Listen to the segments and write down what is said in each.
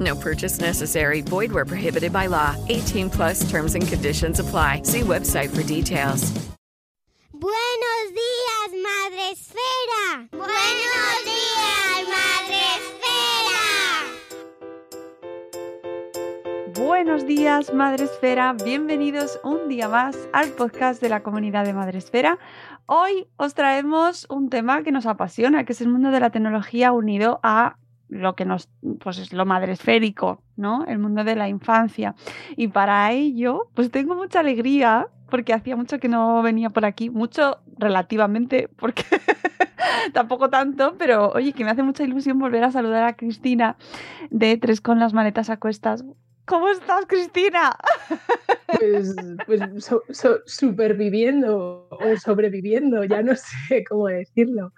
No purchase necessary. Void where prohibited by law. 18 plus terms and conditions apply. See website for details. Buenos días, Madre Esfera. Buenos días, Madre Esfera. Buenos días, Madre Esfera. Bienvenidos un día más al podcast de la comunidad de Madre Esfera. Hoy os traemos un tema que nos apasiona, que es el mundo de la tecnología unido a lo que nos, pues es lo madresférico, ¿no? El mundo de la infancia. Y para ello, pues tengo mucha alegría, porque hacía mucho que no venía por aquí, mucho relativamente, porque tampoco tanto, pero oye, que me hace mucha ilusión volver a saludar a Cristina de Tres con las maletas a cuestas. ¿Cómo estás, Cristina? Pues, pues so, so, superviviendo o sobreviviendo, ya no sé cómo decirlo.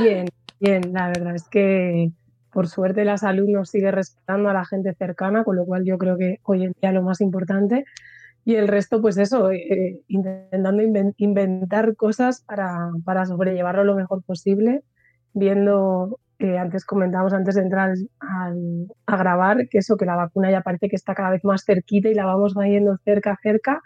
Bien, bien, la verdad es que por suerte la salud nos sigue respetando a la gente cercana, con lo cual yo creo que hoy en día lo más importante. Y el resto, pues eso, eh, intentando inventar cosas para, para, sobrellevarlo lo mejor posible, viendo, eh, antes comentábamos antes de entrar al, a grabar, que eso, que la vacuna ya parece que está cada vez más cerquita y la vamos viendo cerca, cerca.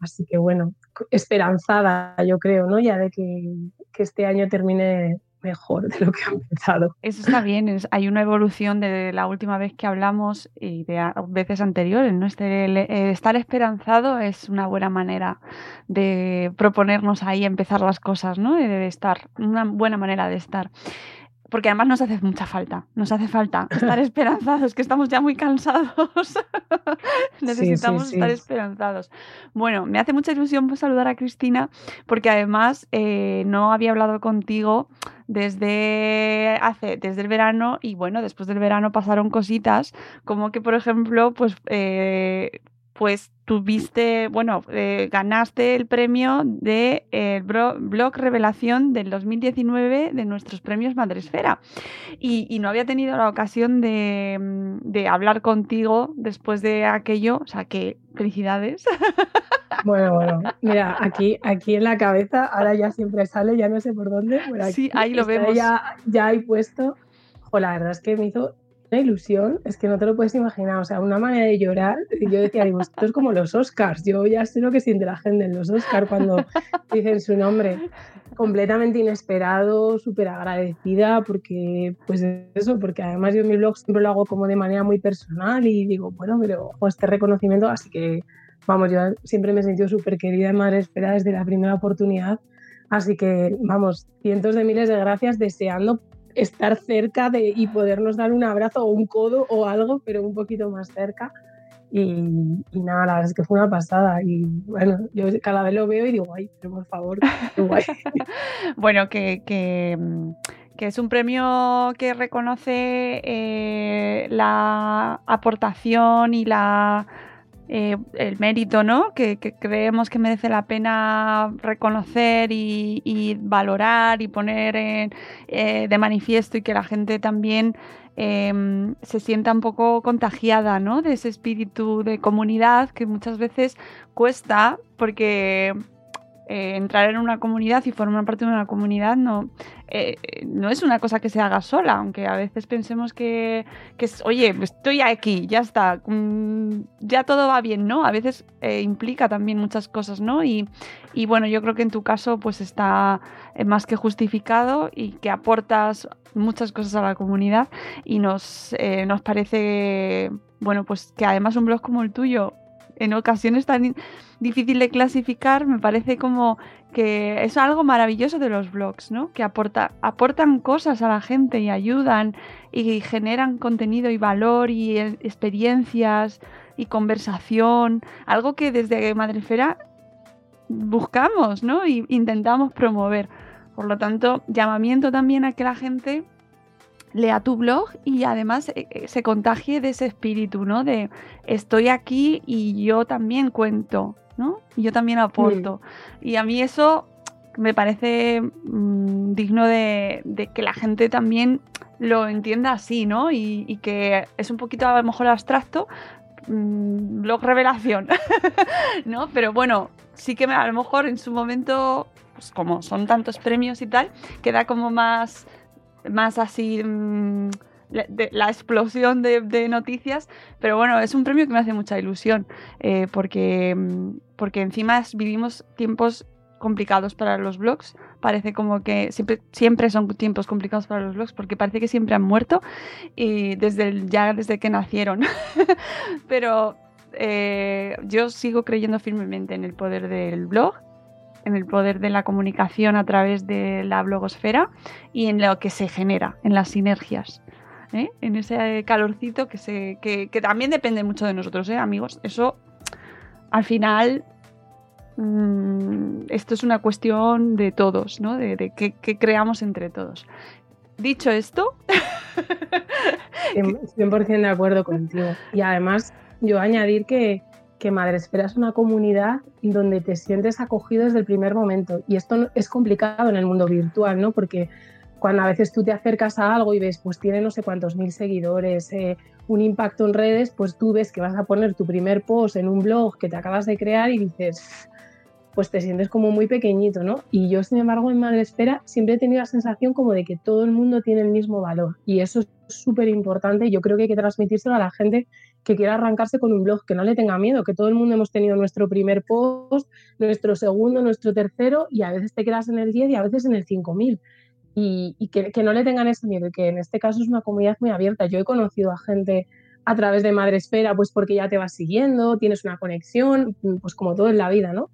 Así que bueno, esperanzada yo creo, ¿no? Ya de que, que este año termine mejor de lo que ha empezado. Eso está bien, es, hay una evolución de la última vez que hablamos y de veces anteriores. ¿no? Este, el, estar esperanzado es una buena manera de proponernos ahí empezar las cosas, ¿no? debe estar, una buena manera de estar porque además nos hace mucha falta, nos hace falta estar esperanzados, que estamos ya muy cansados. Necesitamos sí, sí, sí. estar esperanzados. Bueno, me hace mucha ilusión saludar a Cristina, porque además eh, no había hablado contigo desde hace desde el verano y bueno después del verano pasaron cositas como que por ejemplo pues eh, pues tuviste, bueno, eh, ganaste el premio de el blog Revelación del 2019 de nuestros premios Madresfera. Y, y no había tenido la ocasión de, de, hablar contigo después de aquello, o sea que felicidades. Bueno, bueno, mira, aquí, aquí en la cabeza, ahora ya siempre sale, ya no sé por dónde. Por aquí, sí, ahí lo vemos. Ya, ya hay puesto. Jo, la verdad es que me hizo una ilusión, es que no te lo puedes imaginar, o sea, una manera de llorar. Yo decía, digo, esto es como los Oscars, yo ya sé lo que siente la gente en los Oscars cuando dicen su nombre. Completamente inesperado, súper agradecida, porque, pues eso, porque además yo en mi blog siempre lo hago como de manera muy personal y digo, bueno, pero este reconocimiento, así que, vamos, yo siempre me he sentido súper querida en Madre Espera desde la primera oportunidad. Así que, vamos, cientos de miles de gracias deseando estar cerca de, y podernos dar un abrazo o un codo o algo, pero un poquito más cerca. Y, y, nada, la verdad es que fue una pasada. Y bueno, yo cada vez lo veo y digo, ay, pero por favor, guay. bueno, que, que, que, es un premio que reconoce eh, la aportación y la eh, el mérito, ¿no? Que, creemos que merece la pena reconocer y, valorar y poner en, eh, de manifiesto y que la gente también eh, se sienta un poco contagiada, ¿no? De ese espíritu de comunidad que muchas veces cuesta porque eh, entrar en una comunidad y formar parte de una comunidad no, eh, no es una cosa que se haga sola, aunque a veces pensemos que, que oye, estoy aquí, ya está, mmm, ya todo va bien, ¿no? A veces eh, implica también muchas cosas, ¿no? Y, y, bueno, yo creo que en tu caso pues está más que justificado y que aportas muchas cosas a la comunidad y nos, nos parece, bueno, pues que además un blog como el tuyo en ocasiones tan difícil de clasificar, me parece como que es algo maravilloso de los blogs, ¿no? Que aporta, aportan cosas a la gente y ayudan y generan contenido y valor y eh, experiencias y conversación, algo que desde Madrefera buscamos, ¿no? Y intentamos promover. Por lo tanto, llamamiento también a que la gente lea tu blog y además eh, eh, se contagie de ese espíritu, ¿no? De estoy aquí y yo también cuento, ¿no? Y yo también aporto. Y a mí eso me parece mm, digno de, que la gente también lo entienda así, ¿no? Y, que es un poquito a lo mejor abstracto, mm, blog revelación, ¿no? Pero bueno, sí que a lo mejor en su momento, pues como son tantos premios y tal, queda como más más así mm, la explosión de, noticias, pero bueno, es un premio que me hace mucha ilusión, eh, porque, mm, porque encima vivimos tiempos complicados para los blogs, parece como que siempre, siempre son tiempos complicados para los blogs, porque parece que siempre han muerto, y desde ya desde que nacieron, pero eh, yo sigo creyendo firmemente en el poder del blog en el poder de la comunicación a través de la blogosfera y en lo que se genera, en las sinergias. ¿eh? En ese calorcito que, se, que, también depende mucho de nosotros, ¿eh, amigos. Eso, al final, mm, esto es una cuestión de todos, ¿no? De, de qué, creamos entre todos. Dicho esto... 100% de acuerdo contigo. Y además, yo añadir que que Madresfera es una comunidad donde te sientes acogido desde el primer momento. Y esto es complicado en el mundo virtual, ¿no? Porque cuando a veces tú te acercas a algo y ves, pues tiene no sé cuántos mil seguidores, eh, un impacto en redes, pues tú ves que vas a poner tu primer post en un blog que te acabas de crear y dices, pues te sientes como muy pequeñito, ¿no? Y yo, sin embargo, en Madresfera siempre he tenido la sensación como de que todo el mundo tiene el mismo valor. Y eso es súper importante yo creo que hay que transmitírselo a la gente que quiera arrancarse con un blog, que no le tenga miedo, que todo el mundo hemos tenido nuestro primer post, nuestro segundo, nuestro tercero, y a veces te quedas en el 10 y a veces en el 5000. Y, y que, que, no le tengan ese miedo, que en este caso es una comunidad muy abierta. Yo he conocido a gente a través de Madre Espera, pues porque ya te vas siguiendo, tienes una conexión, pues como todo en la vida, ¿no?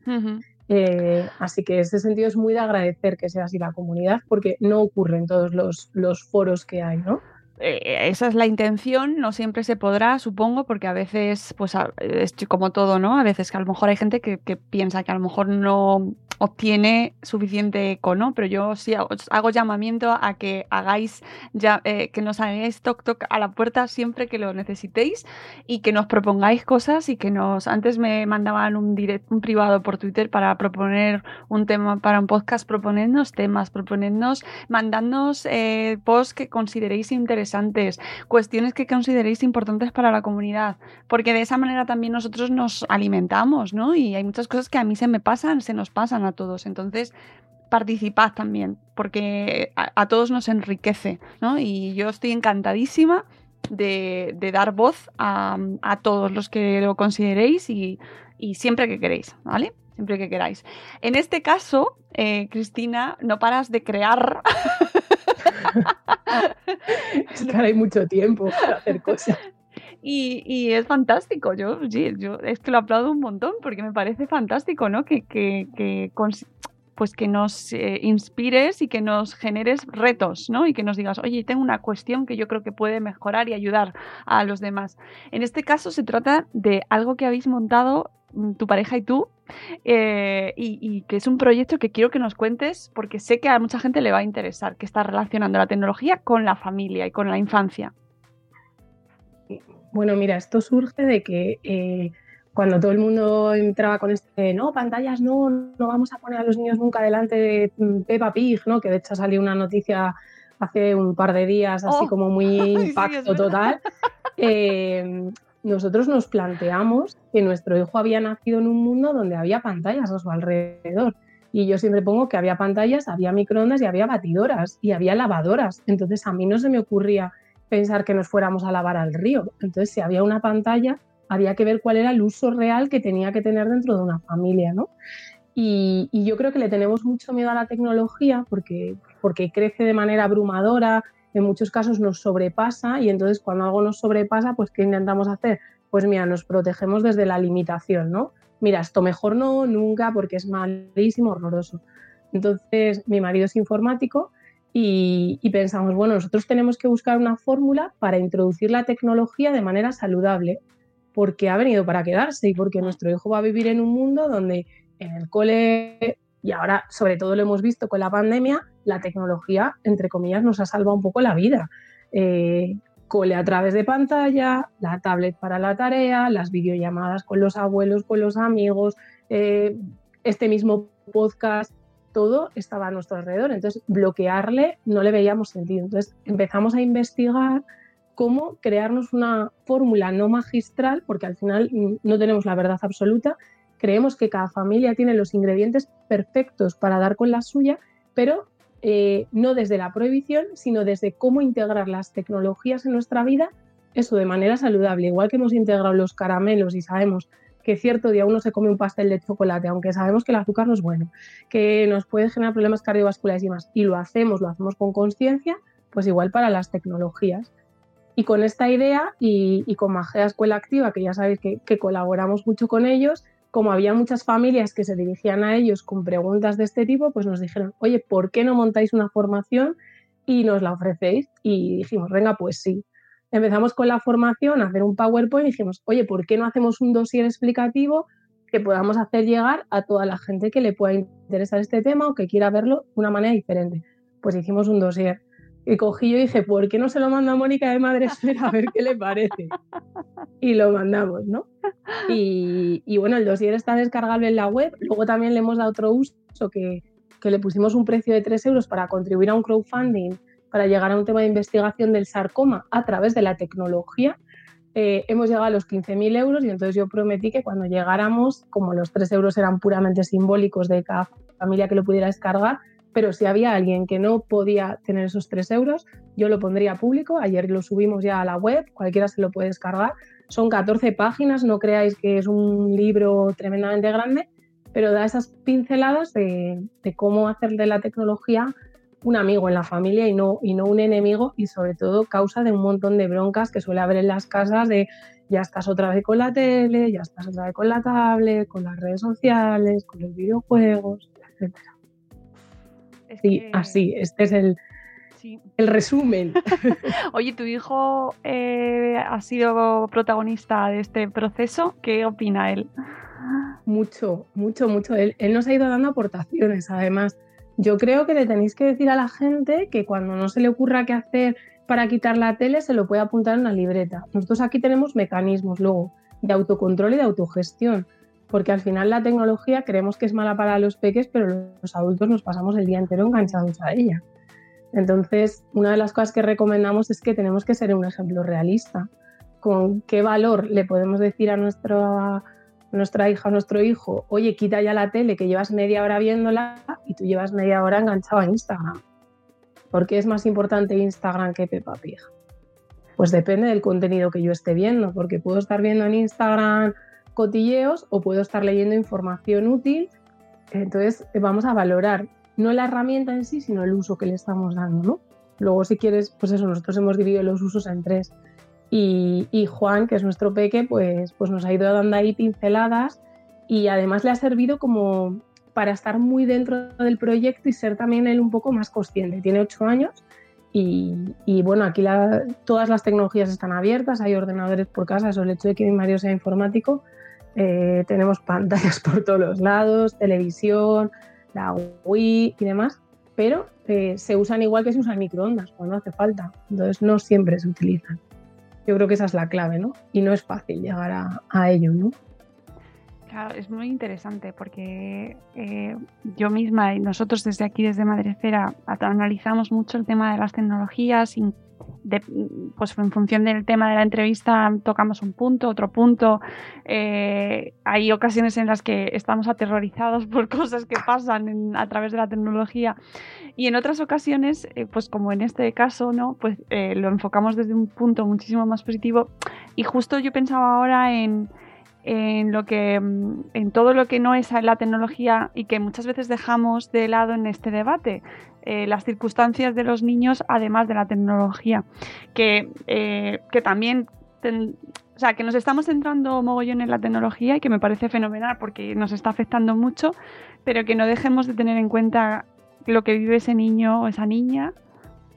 Eh, así que en ese sentido es muy de agradecer que sea así la comunidad, porque no ocurre en todos los, los foros que hay, ¿no? Eh, esa es la intención, no siempre se podrá, supongo, porque a veces, pues es como todo, ¿no? A veces que a lo mejor hay gente que, que piensa que a lo mejor no, obtiene suficiente eco, ¿no? Pero yo sí os hago llamamiento a que hagáis, ya, eh, que nos hagáis toc toc a la puerta siempre que lo necesitéis y que nos propongáis cosas y que nos, antes me mandaban un, direct, un privado por Twitter para proponer un tema para un podcast, proponernos temas, proponernos, mandadnos eh, posts que consideréis interesantes, cuestiones que consideréis importantes para la comunidad, porque de esa manera también nosotros nos alimentamos, ¿no? Y hay muchas cosas que a mí se me pasan, se nos pasan a todos. Entonces, participad también, porque a, todos nos enriquece, ¿no? Y yo estoy encantadísima de, dar voz a, todos los que lo consideréis y, siempre que queréis, ¿vale? Siempre que queráis. En este caso, eh, Cristina, no paras de crear. es que hay mucho tiempo para hacer cosas. Y, es fantástico, yo, yo es que lo aplaudo un montón porque me parece fantástico, ¿no? Que, pues que nos eh, inspires y que nos generes retos, ¿no? Y que nos digas, oye, tengo una cuestión que yo creo que puede mejorar y ayudar a los demás. En este caso se trata de algo que habéis montado mm, tu pareja y tú, eh, y, y, que es un proyecto que quiero que nos cuentes porque sé que a mucha gente le va a interesar, que está relacionando la tecnología con la familia y con la infancia. Bueno, mira, esto surge de que eh, cuando todo el mundo entraba con este, no, pantallas no, no vamos a poner a los niños nunca delante de mm, Peppa Pig, ¿no? Que de hecho salió una noticia hace un par de días, así oh. como muy impacto total. Eh, nosotros nos planteamos que nuestro hijo había nacido en un mundo donde había pantallas a su alrededor. Y yo siempre pongo que había pantallas, había microondas y había batidoras y había lavadoras. Entonces a mí no se me ocurría pensar que nos fuéramos a lavar al río. Entonces, si había una pantalla, había que ver cuál era el uso real que tenía que tener dentro de una familia, ¿no? Y, yo creo que le tenemos mucho miedo a la tecnología porque, porque crece de manera abrumadora, en muchos casos nos sobrepasa y entonces cuando algo nos sobrepasa, pues ¿qué intentamos hacer? pues mira, nos protegemos desde la limitación, ¿no? Mira, esto mejor no, nunca, porque es malísimo, horroroso. Entonces, mi marido es informático y, pensamos, bueno, nosotros tenemos que buscar una fórmula para introducir la tecnología de manera saludable, porque ha venido para quedarse y porque nuestro hijo va a vivir en un mundo donde en el cole, y ahora sobre todo lo hemos visto con la pandemia, la tecnología, entre comillas, nos ha salvado un poco la vida. Eh, cole a través de pantalla, la tablet para la tarea, las videollamadas con los abuelos, con los amigos, eh, este mismo podcast, todo estaba a nuestro alrededor. Entonces, bloquearle no le veíamos sentido. Entonces, empezamos a investigar cómo crearnos una fórmula no magistral, porque al final no tenemos la verdad absoluta. Creemos que cada familia tiene los ingredientes perfectos para dar con la suya, pero eh, no desde la prohibición, sino desde cómo integrar las tecnologías en nuestra vida, eso de manera saludable. Igual que hemos integrado los caramelos y sabemos que cierto día uno se come un pastel de chocolate, aunque sabemos que el azúcar no es bueno, que nos puede generar problemas cardiovasculares y más, y lo hacemos, lo hacemos con conciencia, pues igual para las tecnologías. Y con esta idea y, con Magea Escuela Activa, que ya sabéis que, que colaboramos mucho con ellos, como había muchas familias que se dirigían a ellos con preguntas de este tipo, pues nos dijeron, oye, ¿por qué no montáis una formación y nos la ofrecéis? Y dijimos, venga, pues sí empezamos con la formación, a hacer un PowerPoint y dijimos, oye, ¿por qué no hacemos un dossier explicativo que podamos hacer llegar a toda la gente que le pueda interesar este tema o que quiera verlo de una manera diferente? Pues hicimos un dossier. Y cogí yo y dije, ¿por qué no se lo manda a Mónica de Madresfera a ver qué le parece? Y lo mandamos, ¿no? Y, bueno, el dossier está descargable en la web. Luego también le hemos dado otro uso que, que le pusimos un precio de 3 euros para contribuir a un crowdfunding para llegar a un tema de investigación del sarcoma a través de la tecnología. Eh, hemos llegado a los 15.000 euros y entonces yo prometí que cuando llegáramos, como los 3 euros eran puramente simbólicos de cada familia que lo pudiera descargar, pero si había alguien que no podía tener esos 3 euros, yo lo pondría público. Ayer lo subimos ya a la web, cualquiera se lo puede descargar. Son 14 páginas, no creáis que es un libro tremendamente grande, pero da esas pinceladas de, de cómo hacer de la tecnología un amigo en la familia y no, y no un enemigo y sobre todo causa de un montón de broncas que suele haber en las casas de ya estás otra vez con la tele, ya estás otra vez con la tablet, con las redes sociales, con los videojuegos, etc. sí, así, este es el, el resumen. Oye, tu hijo eh, ha sido protagonista de este proceso, ¿qué opina él? Mucho, mucho, mucho. Él, él nos ha ido dando aportaciones, además yo creo que le tenéis que decir a la gente que cuando no se le ocurra qué hacer para quitar la tele, se lo puede apuntar en una libreta. Nosotros aquí tenemos mecanismos luego de autocontrol y de autogestión, porque al final la tecnología creemos que es mala para los peques, pero los adultos nos pasamos el día entero enganchados a ella. Entonces, una de las cosas que recomendamos es que tenemos que ser un ejemplo realista. ¿Con qué valor le podemos decir a nuestra nuestra hija o nuestro hijo, oye, quita ya la tele que llevas media hora viéndola y tú llevas media hora enganchado a Instagram. ¿Por qué es más importante Instagram que Peppa Pig? Pues depende del contenido que yo esté viendo, porque puedo estar viendo en Instagram cotilleos o puedo estar leyendo información útil. Entonces vamos a valorar no la herramienta en sí, sino el uso que le estamos dando, ¿no? Luego, si quieres, pues eso, nosotros hemos dividido los usos en tres. Y, Juan, que es nuestro peque, pues, pues nos ha ido dando ahí pinceladas y además le ha servido como para estar muy dentro del proyecto y ser también él un poco más consciente. Tiene ocho años y, bueno, aquí todas las tecnologías están abiertas, hay ordenadores por casa, eso el hecho de que mi marido sea informático, eh, tenemos pantallas por todos los lados, televisión, la Wii y demás, pero eh, se usan igual que se usan microondas cuando hace falta, entonces no siempre se utilizan. Yo creo que esa es la clave, ¿no? Y no es fácil llegar a, ello, ¿no? Claro, es muy interesante porque eh, yo misma y nosotros desde aquí, desde Madrecera, analizamos mucho el tema de las tecnologías, pues en función del tema de la entrevista tocamos un punto, otro punto. Eh, hay ocasiones en las que estamos aterrorizados por cosas que pasan a través de la tecnología y en otras ocasiones, eh, pues como en este caso, ¿no? Pues eh, lo enfocamos desde un punto muchísimo más positivo y justo yo pensaba ahora en lo que mm, en todo lo que no es la tecnología y que muchas veces dejamos de lado en este debate eh, las circunstancias de los niños además de la tecnología que, eh, que también o sea, que nos estamos centrando mogollón en la tecnología y que me parece fenomenal porque nos está afectando mucho, pero que no dejemos de tener en cuenta lo que vive ese niño o esa niña,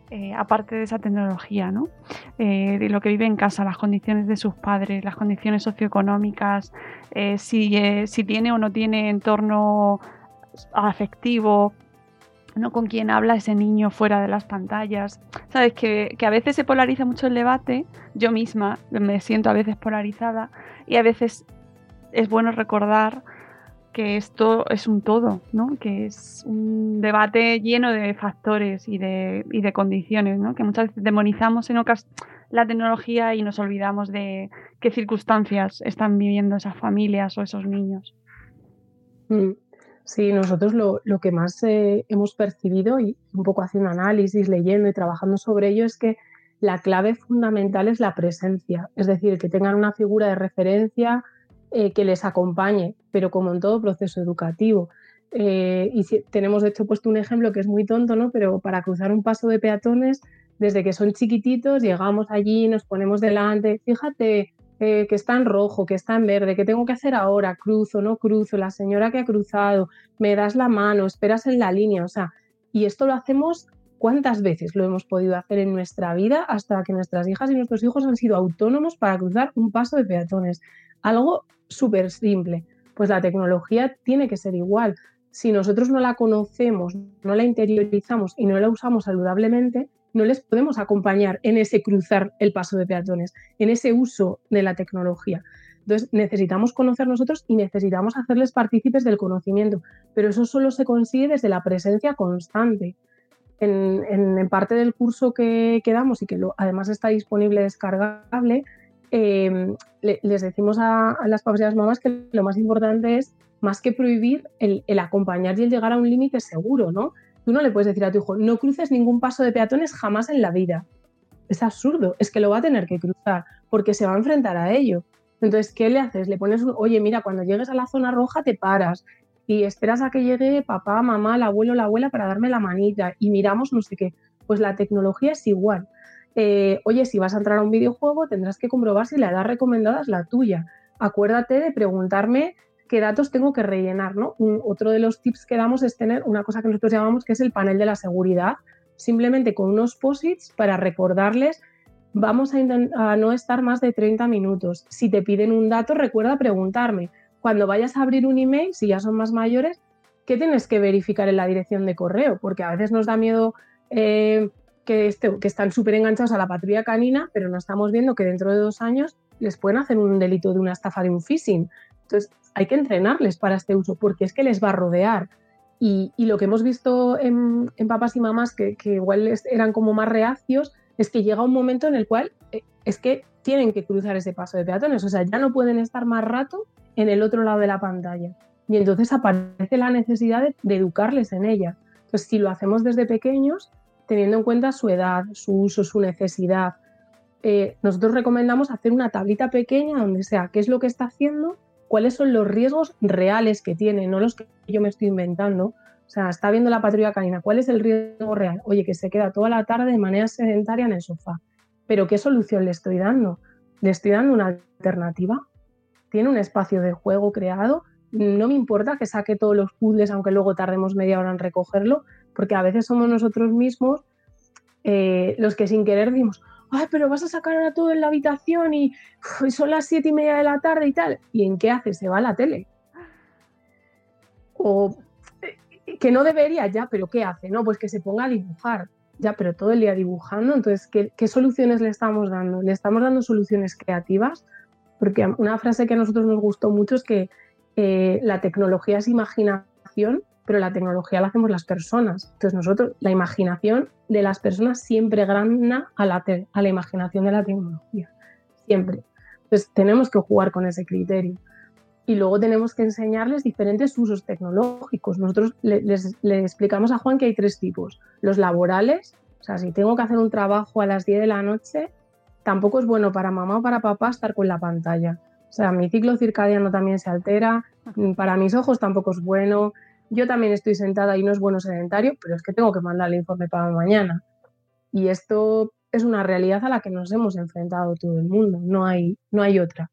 eh, aparte de esa tecnología, ¿no? De lo que vive en casa, las condiciones de sus padres, las condiciones socioeconómicas, si, si tiene o no tiene entorno afectivo, ¿no? con quién habla ese niño fuera de las pantallas. Sabes que, que, a veces se polariza mucho el debate, yo misma me siento a veces polarizada y a veces es bueno recordar que esto es un todo, ¿no? que es un debate lleno de factores y de, y de condiciones, ¿no? que muchas veces demonizamos en la tecnología y nos olvidamos de qué circunstancias están viviendo esas familias o esos niños. Mm. Sí, nosotros lo, lo que más eh, hemos percibido y un poco haciendo análisis, leyendo y trabajando sobre ello es que la clave fundamental es la presencia, es decir, que tengan una figura de referencia eh, que les acompañe, pero como en todo proceso educativo. Eh, y si, tenemos de hecho puesto un ejemplo que es muy tonto, ¿no? Pero para cruzar un paso de peatones, desde que son chiquititos, llegamos allí, nos ponemos delante, fíjate eh, que está en rojo, que está en verde, ¿qué tengo que hacer ahora? Cruzo, no cruzo, la señora que ha cruzado, me das la mano, esperas en la línea, o sea, y esto lo hacemos ¿Cuántas veces lo hemos podido hacer en nuestra vida hasta que nuestras hijas y nuestros hijos han sido autónomos para cruzar un paso de peatones? Algo súper simple. Pues la tecnología tiene que ser igual. Si nosotros no la conocemos, no la interiorizamos y no la usamos saludablemente, no les podemos acompañar en ese cruzar el paso de peatones, en ese uso de la tecnología. Entonces, necesitamos conocer nosotros y necesitamos hacerles partícipes del conocimiento, pero eso solo se consigue desde la presencia constante en, parte del curso que, damos y que además está disponible descargable, em, les decimos a, las papás y a las mamás que lo más importante es, más que prohibir, el, acompañar y el llegar a un límite seguro, ¿no? Tú no le puedes decir a tu hijo, no cruces ningún paso de peatones jamás en la vida. Es absurdo, es que lo va a tener que cruzar porque se va a enfrentar a ello. Entonces, ¿qué le haces? Le pones un, oye, mira, cuando llegues a la zona roja te paras, y esperas a que llegue papá, mamá, el abuelo, la abuela para darme la manita y miramos no sé qué. Pues la tecnología es igual. Eh, oye, si vas a entrar a un videojuego tendrás que comprobar si la edad recomendada es la tuya. Acuérdate de preguntarme qué datos tengo que rellenar, ¿no? otro de los tips que damos es tener una cosa que nosotros llamamos que es el panel de la seguridad, simplemente con unos posits para recordarles vamos a, no estar más de 30 minutos. Si te piden un dato, recuerda preguntarme cuando vayas a abrir un email, si ya son más mayores, ¿qué tienes que verificar en la dirección de correo? Porque a veces nos da miedo eh, que, este, que están súper enganchados a la patrulla canina, pero no estamos viendo que dentro de dos años les pueden hacer un delito de una estafa de un phishing. Entonces, hay que entrenarles para este uso, porque es que les va a rodear. Y, lo que hemos visto en, papás y mamás que, igual eran como más reacios, es que llega un momento en el cual eh, es que tienen que cruzar ese paso de peatones, o sea, ya no pueden estar más rato en el otro lado de la pantalla. Y entonces aparece la necesidad de, educarles en ella. Entonces, si lo hacemos desde pequeños, teniendo en cuenta su edad, su uso, su necesidad, eh, nosotros recomendamos hacer una tablita pequeña donde sea qué es lo que está haciendo, cuáles son los riesgos reales que tiene, no los que yo me estoy inventando. O sea, está viendo la patrulla canina, ¿cuál es el riesgo real? Oye, que se queda toda la tarde de manera sedentaria en el sofá. Pero ¿qué solución le estoy dando? Le estoy dando una alternativa tiene un espacio de juego creado. No me importa que saque todos los puzzles, aunque luego tardemos media hora en recogerlo, porque a veces somos nosotros mismos eh, los que sin querer decimos, ay, pero vas a sacar a todo en la habitación y, son las siete y media de la tarde y tal. ¿Y en qué hace? Se va a la tele. O eh, que no debería ya, pero ¿qué hace? No, pues que se ponga a dibujar. Ya, pero todo el día dibujando. Entonces, ¿qué, qué soluciones le estamos dando? ¿Le estamos dando soluciones creativas? Porque una frase que a nosotros nos gustó mucho es que eh, la tecnología es imaginación, pero la tecnología la hacemos las personas. Entonces nosotros, la imaginación de las personas siempre grana a la, a la imaginación de la tecnología. Siempre. Entonces tenemos que jugar con ese criterio. Y luego tenemos que enseñarles diferentes usos tecnológicos. Nosotros le, le explicamos a Juan que hay tres tipos. Los laborales, o sea, si tengo que hacer un trabajo a las 10 de la noche, tampoco es bueno para mamá o para papá estar con la pantalla. O sea, mi ciclo circadiano también se altera, para mis ojos tampoco es bueno. Yo también estoy sentada y no es bueno sedentario, pero es que tengo que mandar el informe para mañana. Y esto es una realidad a la que nos hemos enfrentado todo el mundo, no hay, no hay otra.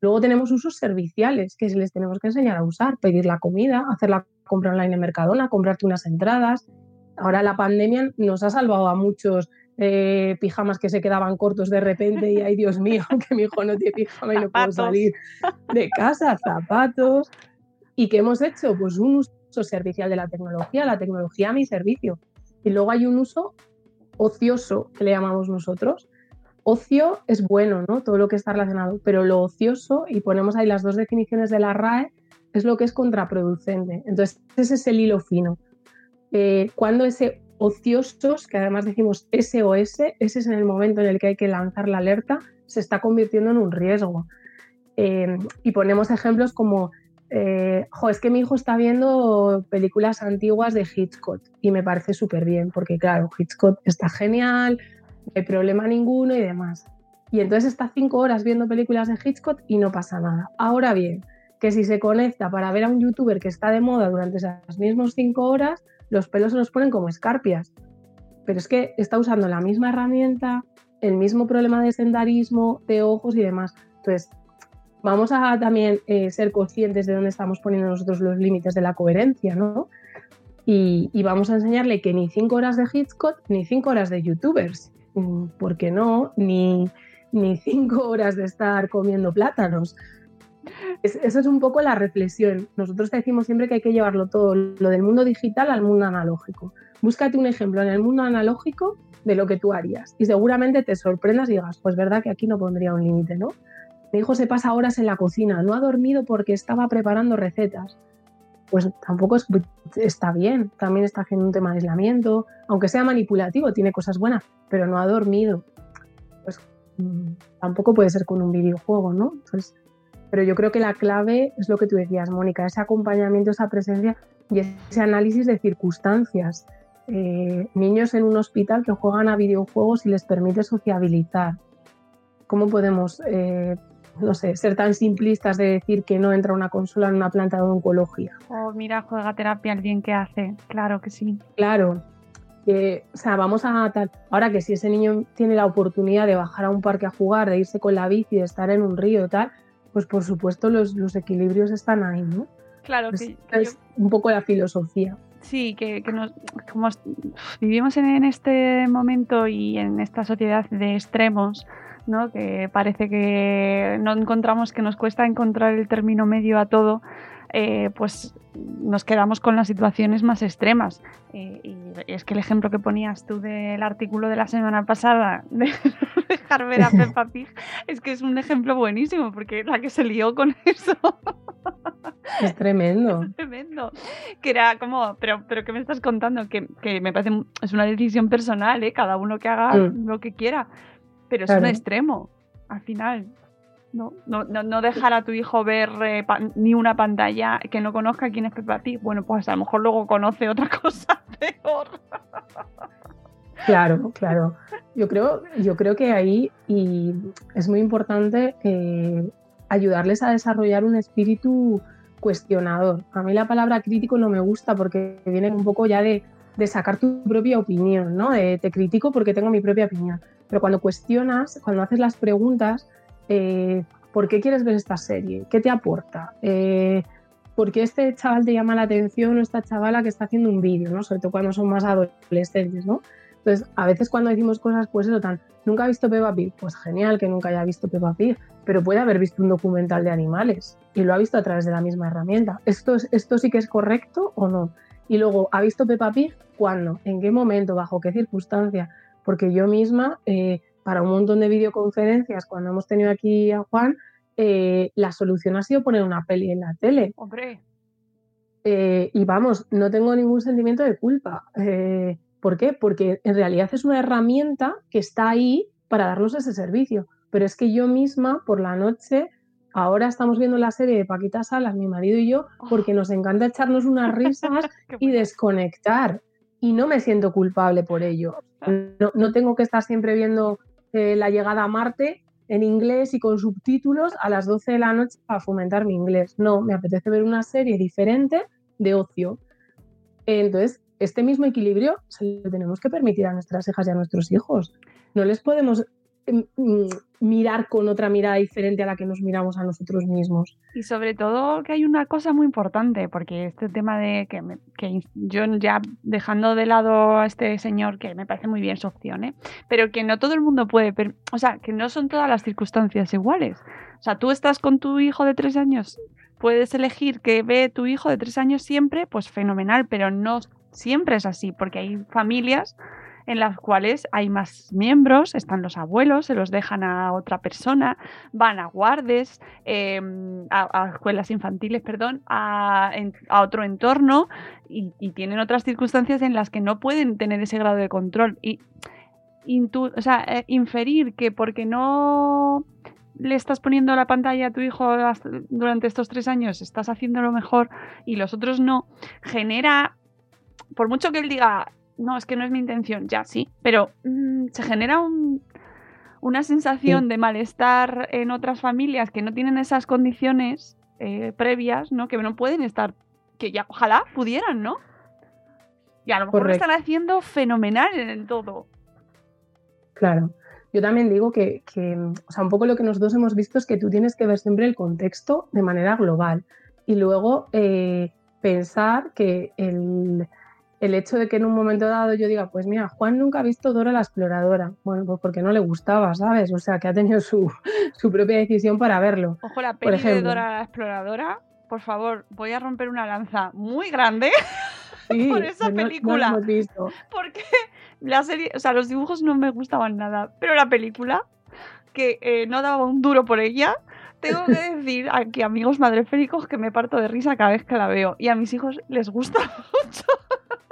Luego tenemos usos serviciales que les tenemos que enseñar a usar, pedir la comida, hacer la compra online en Mercadona, comprarte unas entradas. Ahora la pandemia nos ha salvado a muchos eh, pijamas que se quedaban cortos de repente y ay Dios mío, que mi hijo no tiene pijama y no puedo salir de casa, zapatos. ¿Y qué hemos hecho? Pues un uso servicial de la tecnología, la tecnología a mi servicio. Y luego hay un uso ocioso que le llamamos nosotros, ocio es bueno, ¿no? Todo lo que está relacionado, pero lo ocioso, y ponemos ahí las dos definiciones de la RAE, es lo que es contraproducente. Entonces, ese es el hilo fino. Eh, cuando ese ociosos, que además decimos SOS, ese es en el momento en el que hay que lanzar la alerta, se está convirtiendo en un riesgo. Eh, y ponemos ejemplos como, eh, es que mi hijo está viendo películas antiguas de Hitchcock y me parece súper bien, porque claro, Hitchcock está genial, no hay problema ninguno y demás. Y entonces está cinco horas viendo películas de Hitchcock y no pasa nada. Ahora bien, que si se conecta para ver a un youtuber que está de moda durante esas mismas cinco horas, los pelos se los ponen como escarpias. Pero es que está usando la misma herramienta, el mismo problema de sendarismo, de ojos y demás. Entonces, vamos a también eh, ser conscientes de dónde estamos poniendo nosotros los límites de la coherencia, ¿no? Y, vamos a enseñarle que ni cinco horas de Hitchcock ni cinco horas de youtubers. Mm, ¿por qué no? Ni, ni cinco horas de estar comiendo plátanos. esa es un poco la reflexión. Nosotros decimos siempre que hay que llevarlo todo, lo del mundo digital al mundo analógico. Búscate un ejemplo en el mundo analógico de lo que tú harías y seguramente te sorprendas y digas, pues verdad que aquí no pondría un límite, ¿no? Mi hijo se pasa horas en la cocina, no ha dormido porque estaba preparando recetas pues tampoco está bien. También está haciendo un tema de aislamiento, aunque sea manipulativo, tiene cosas buenas, pero no ha dormido. Pues mm, tampoco puede ser con un videojuego, ¿no? pero yo creo que la clave es lo que tú decías, Mónica, ese acompañamiento, esa presencia y ese análisis de circunstancias. Eh, niños en un hospital que juegan a videojuegos y les permite sociabilizar. ¿Cómo podemos eh, no sé, ser tan simplistas de decir que no entra una consola en una planta de oncología. Oh, mira, juega terapia el bien que hace, claro que sí. Claro, o sea, vamos a tal. Ahora que si ese niño tiene la oportunidad de bajar a un parque a jugar, de irse con la bici, de estar en un río y tal, pues por supuesto los, equilibrios están ahí, ¿no? Claro, que, es un poco la filosofía. Sí, que, nos, como vivimos en este momento y en esta sociedad de extremos, ¿no? que parece que no encontramos, que nos cuesta encontrar el término medio a todo, eh, pues nos quedamos con las situaciones más extremas. y es que el ejemplo que ponías tú del artículo de la semana pasada de dejar ver a Peppa Pig es que es un ejemplo buenísimo, porque la que se lió con eso. Es tremendo. Es tremendo. Que era como, pero, pero ¿qué me estás contando? Que, que me parece, es una decisión personal, ¿eh? cada uno que haga mm. lo que quiera pero es un extremo, al final. No, no, no, dejar a tu hijo ver eh, ni una pantalla que no conozca quién es Peppa Pig. Bueno, pues a lo mejor luego conoce otra cosa peor. Claro, claro. Yo creo, yo creo que ahí y es muy importante eh, ayudarles a desarrollar un espíritu cuestionador. A mí la palabra crítico no me gusta porque viene un poco ya de, de sacar tu propia opinión, ¿no? te critico porque tengo mi propia opinión. Pero cuando cuestionas, cuando haces las preguntas, eh, ¿por qué quieres ver esta serie? ¿Qué te aporta? Eh, ¿Por qué este chaval te llama la atención o esta chavala que está haciendo un vídeo? ¿no? Sobre todo cuando son más adolescentes, ¿no? Entonces, a veces cuando decimos cosas, pues eso, tan, ¿nunca ha visto Peppa Pig? Pues genial que nunca haya visto Peppa Pig, pero puede haber visto un documental de animales y lo ha visto a través de la misma herramienta. ¿Esto, esto sí que es correcto o no? Y luego, ¿ha visto Peppa Pig? ¿Cuándo? ¿En qué momento? ¿Bajo qué circunstancia? porque yo misma, eh, para un montón de videoconferencias, cuando hemos tenido aquí a Juan, eh, la solución ha sido poner una peli en la tele. Hombre. Eh, y vamos, no tengo ningún sentimiento de culpa. ¿Por qué? Porque en realidad es una herramienta que está ahí para darnos ese servicio. Pero es que yo misma, por la noche, ahora estamos viendo la serie de Paquita Salas, mi marido y yo, oh. porque nos encanta echarnos unas risas y desconectar y no me siento culpable por ello. No, tengo que estar siempre viendo eh, la llegada a Marte en inglés y con subtítulos a las 12 de la noche para fomentar mi inglés. No, me apetece ver una serie diferente de ocio. Entonces, este mismo equilibrio se lo tenemos que permitir a nuestras hijas y a nuestros hijos. No les podemos mirar con otra mirada diferente a la que nos miramos a nosotros mismos. Y sobre todo que hay una cosa muy importante, porque este tema de que, que yo ya dejando de lado a este señor, que me parece muy bien su opción, ¿eh? pero que no todo el mundo puede, o sea, que no son todas las circunstancias iguales. O sea, tú estás con tu hijo de tres años, puedes elegir que ve tu hijo de tres años siempre, pues fenomenal, pero no siempre es así, porque hay familias en las cuales hay más miembros, están los abuelos, se los dejan a otra persona, van a guardes, em, a, escuelas infantiles, perdón, a, otro entorno y, tienen otras circunstancias en las que no pueden tener ese grado de control. Y o sea, eh, inferir que porque no le estás poniendo la pantalla a tu hijo durante estos tres años, estás haciendo lo mejor y los otros no, genera, por mucho que él diga, no, es que no es mi intención, ya sí, pero mm, se genera una sensación de malestar en otras familias que no tienen esas condiciones eh, previas, ¿no? Que no pueden estar, que ya ojalá pudieran, ¿no? Y a lo mejor lo están haciendo fenomenal en todo. Claro yo también digo que, o sea, un poco lo que nosotros hemos visto es que tú tienes que ver siempre el contexto de manera global y luego eh, pensar que el, hecho de que en un momento dado yo diga, pues mira, Juan nunca ha visto Dora la exploradora, bueno, pues porque no le gustaba, ¿sabes? O sea, que ha tenido su, propia decisión para verlo. Ojo, la peli de Dora la exploradora, por favor, voy a romper una lanza muy grande. por esa película. hemos visto. Porque la serie, o sea, los dibujos no me gustaban nada, pero la película, que eh, no daba un duro por ella, tengo que decir aquí, amigos madreféricos, que me parto de risa cada vez que la veo. Y a mis hijos les gusta mucho.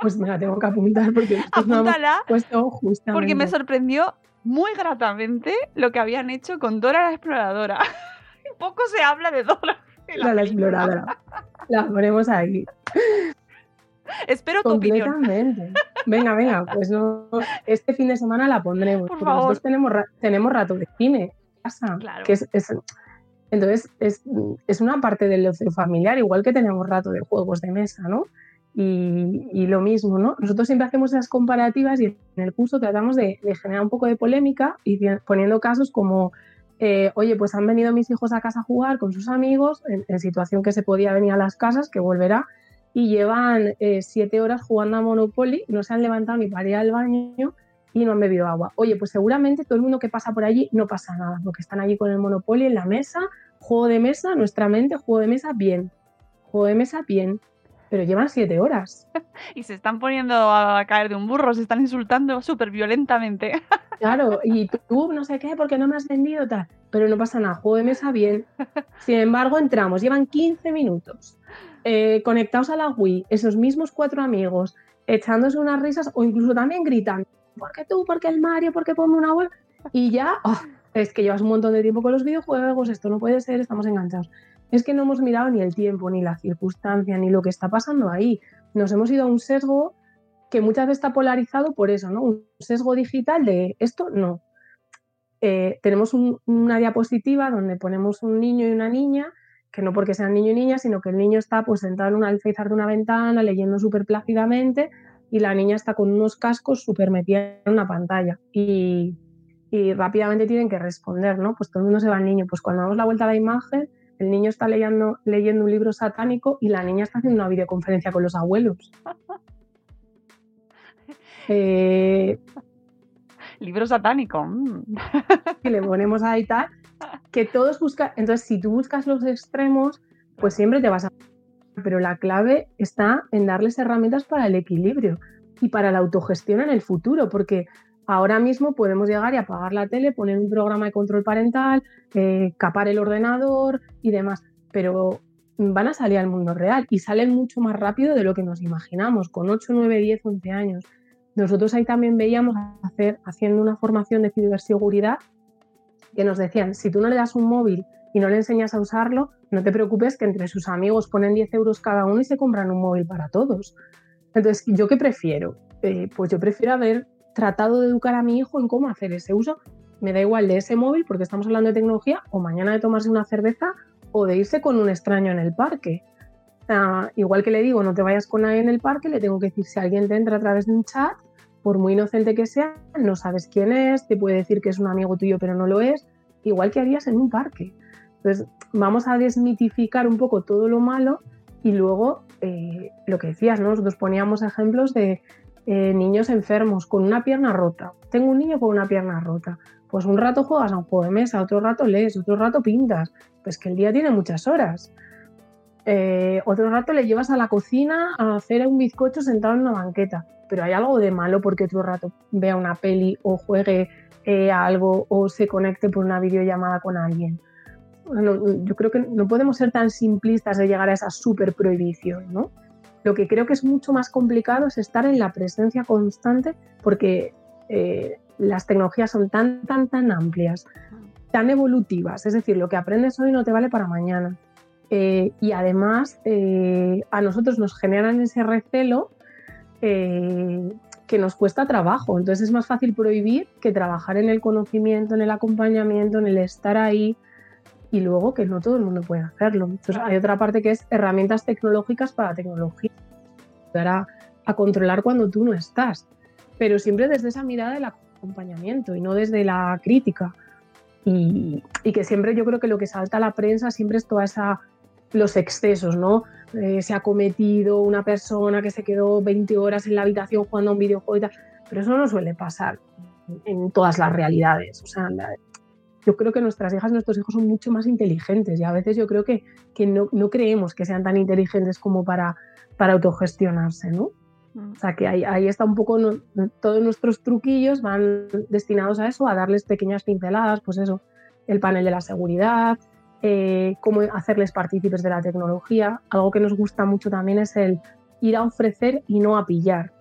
Pues me la tengo que apuntar porque Apúntala, puesto justamente. porque me sorprendió muy gratamente lo que habían hecho con Dora la exploradora. Poco se habla de Dora. La, la exploradora. La ponemos ahí. Espero tu opinión. Venga, venga, pues no, este fin de semana la pondremos. Por favor. Nosotros tenemos, tenemos rato de cine en casa. Que es, entonces, es, es, una parte del ocio familiar, igual que tenemos rato de juegos de mesa, ¿no? Y, y, lo mismo, ¿no? Nosotros siempre hacemos esas comparativas y en el curso tratamos de, generar un poco de polémica y poniendo casos como, eh, oye, pues han venido mis hijos a casa a jugar con sus amigos, en, en, situación que se podía venir a las casas, que volverá, y llevan eh, siete horas jugando a Monopoly, no se han levantado ni para ir al baño y no han bebido agua. Oye, pues seguramente todo el mundo que pasa por allí no pasa nada, porque están allí con el Monopoly en la mesa, juego de mesa, nuestra mente, juego de mesa, bien. Juego de mesa, bien. Pero llevan siete horas. y se están poniendo a caer de un burro, se están insultando súper violentamente. claro, y tú no sé qué, porque no me has vendido tal. Pero no pasa nada, juego de mesa, bien. Sin embargo, entramos, llevan 15 minutos eh, conectados a la Wii, esos mismos cuatro amigos, echándose unas risas o incluso también gritando, ¿por qué tú? ¿Por qué el Mario? ¿Por qué ponme una web? Y ya, oh, es que llevas un montón de tiempo con los videojuegos, esto no puede ser, estamos enganchados. Es que no hemos mirado ni el tiempo, ni la circunstancia, ni lo que está pasando ahí. Nos hemos ido a un sesgo que muchas veces está polarizado por eso, ¿no? Un sesgo digital de esto no. Eh, tenemos una diapositiva donde ponemos un niño y una niña que no porque sean niño y niña, sino que el niño está pues sentado en un alféizar de una ventana leyendo súper plácidamente y la niña está con unos cascos súper metida en una pantalla y, rápidamente tienen que responder, ¿no? Pues todo el mundo se va al niño. Pues cuando damos la vuelta a la imagen, el niño está leyendo, leyendo un libro satánico y la niña está haciendo una videoconferencia con los abuelos. Eh, libro satánico. Mm. Y le ponemos ahí tal que todos buscan, entonces si tú buscas los extremos, pues siempre te vas a... Pero la clave está en darles herramientas para el equilibrio y para la autogestión en el futuro, porque ahora mismo podemos llegar y apagar la tele, poner un programa de control parental, eh, capar el ordenador y demás, pero van a salir al mundo real y salen mucho más rápido de lo que nos imaginamos, con 8, 9, 10, 11 años. Nosotros ahí también veíamos hacer, haciendo una formación de ciberseguridad que nos decían, si tú no le das un móvil y no le enseñas a usarlo, no te preocupes que entre sus amigos ponen 10 euros cada uno y se compran un móvil para todos. Entonces, ¿yo qué prefiero? Eh, pues yo prefiero haber tratado de educar a mi hijo en cómo hacer ese uso. Me da igual de ese móvil porque estamos hablando de tecnología o mañana de tomarse una cerveza o de irse con un extraño en el parque. igual que le digo, no te vayas con nadie en el parque, le tengo que decir, si alguien te entra a través de un chat, por muy inocente que sea, no sabes quién es, te puede decir que es un amigo tuyo pero no lo es, igual que harías en un parque. Entonces, vamos a desmitificar un poco todo lo malo y luego, eh, lo que decías, ¿no? nosotros poníamos ejemplos de eh, niños enfermos con una pierna rota. Tengo un niño con una pierna rota. Pues un rato juegas a un juego de mesa, otro rato lees, otro rato pintas. Pues que el día tiene muchas horas. Eh, otro rato le llevas a la cocina a hacer un bizcocho sentado en una banqueta. Pero hay algo de malo porque otro rato vea una peli o juegue a algo o se conecte por una videollamada con alguien yo creo que no podemos ser tan simplistas de llegar a esa super prohibición, ¿no? Lo que creo que es mucho más complicado es estar en la presencia constante porque eh, las tecnologías son tan, tan, tan amplias, tan evolutivas, es decir, lo que aprendes hoy no te vale para mañana. Eh, y además eh, a nosotros nos generan ese recelo que nos cuesta trabajo. Entonces es más fácil prohibir que trabajar en el conocimiento, en el acompañamiento, en el estar ahí, y luego que no todo el mundo puede hacerlo. Entonces hay otra parte que es herramientas tecnológicas para tecnología, para a controlar cuando tú no estás, pero siempre desde esa mirada del acompañamiento y no desde la crítica. Y, que siempre yo creo que lo que salta a la prensa siempre es toda esa los excesos, ¿no? Eh, se ha cometido una persona que se quedó 20 horas en la habitación jugando a un videojuego y tal, pero eso no suele pasar en todas las realidades. O sea, yo creo que nuestras hijas y nuestros hijos son mucho más inteligentes y a veces yo creo que, que no, no, creemos que sean tan inteligentes como para, para autogestionarse, ¿no? Mm. O sea, que ahí, ahí está un poco, todos nuestros truquillos van destinados a eso, a darles pequeñas pinceladas, pues eso, el panel de la seguridad, eh, cómo hacerles partícipes de la tecnología. Algo que nos gusta mucho también es el ir a ofrecer y no a pillar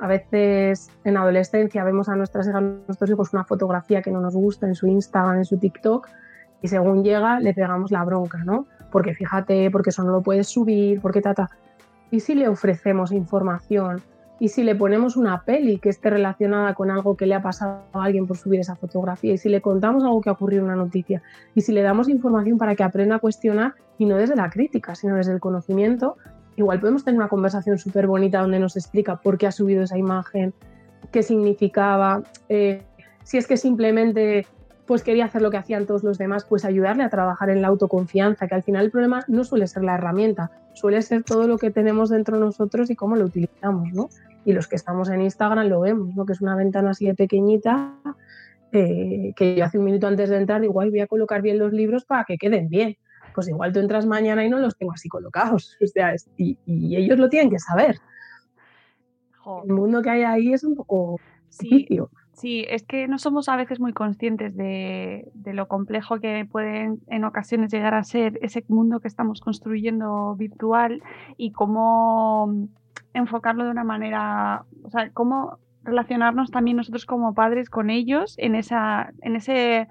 a veces en adolescencia vemos a nuestras hijas, nuestros hijos una fotografía que no nos gusta en su Instagram, en su TikTok, y según llega le pegamos la bronca, ¿no? Porque fíjate, porque eso no lo puedes subir, porque tata. ¿Y si le ofrecemos información? ¿Y si le ponemos una peli que esté relacionada con algo que le ha pasado a alguien por subir esa fotografía? ¿Y si le contamos algo que ha ocurrido en una noticia? ¿Y si le damos información para que aprenda a cuestionar y no desde la crítica, sino desde el conocimiento igual podemos tener una conversación súper bonita donde nos explica por qué ha subido esa imagen, qué significaba, eh, si es que simplemente pues quería hacer lo que hacían todos los demás, pues ayudarle a trabajar en la autoconfianza, que al final el problema no suele ser la herramienta, suele ser todo lo que tenemos dentro de nosotros y cómo lo utilizamos, ¿no? Y los que estamos en Instagram lo vemos, ¿no? Que es una ventana así de pequeñita, eh, que yo hace un minuto antes de entrar igual voy a colocar bien los libros para que queden bien pues igual tú entras mañana y no los tengo así colocados. O sea, y, ellos lo tienen que saber. El mundo que hay ahí es un poco sí, Sí, es que no somos a veces muy conscientes de, lo complejo que puede en ocasiones llegar a ser ese mundo que estamos construyendo virtual y cómo enfocarlo de una manera, o sea, cómo relacionarnos también nosotros como padres con ellos en esa, en ese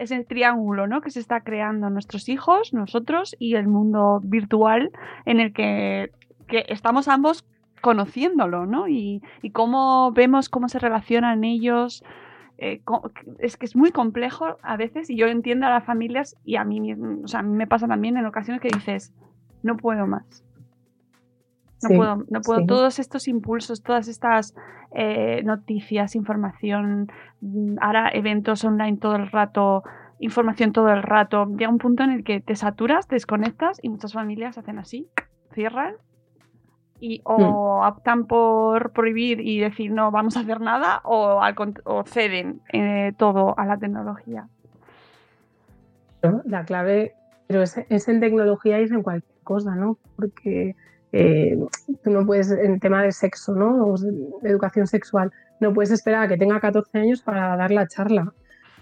ese triángulo ¿no? que se está creando nuestros hijos, nosotros y el mundo virtual en el que, estamos ambos conociéndolo, ¿no? Y, cómo vemos cómo se relacionan ellos. Eh, es que es muy complejo a veces y yo entiendo a las familias y a mí, o sea, a mí me pasa también en ocasiones que dices, no puedo más. No puedo, no puedo. Todos estos impulsos, todas estas eh, noticias, información, mm, ahora eventos online todo el rato, información todo el rato. Llega un punto en el que te saturas, desconectas y muchas familias hacen así, cierran y o mm. optan por prohibir y decir no vamos a hacer nada o, o ceden eh, todo a la tecnología. La clave, pero es, es en tecnología y es en cualquier cosa, ¿no? Porque eh, tú no puedes, en tema de sexo, ¿no? O educación sexual, no puedes esperar a que tenga 14 años para dar la charla.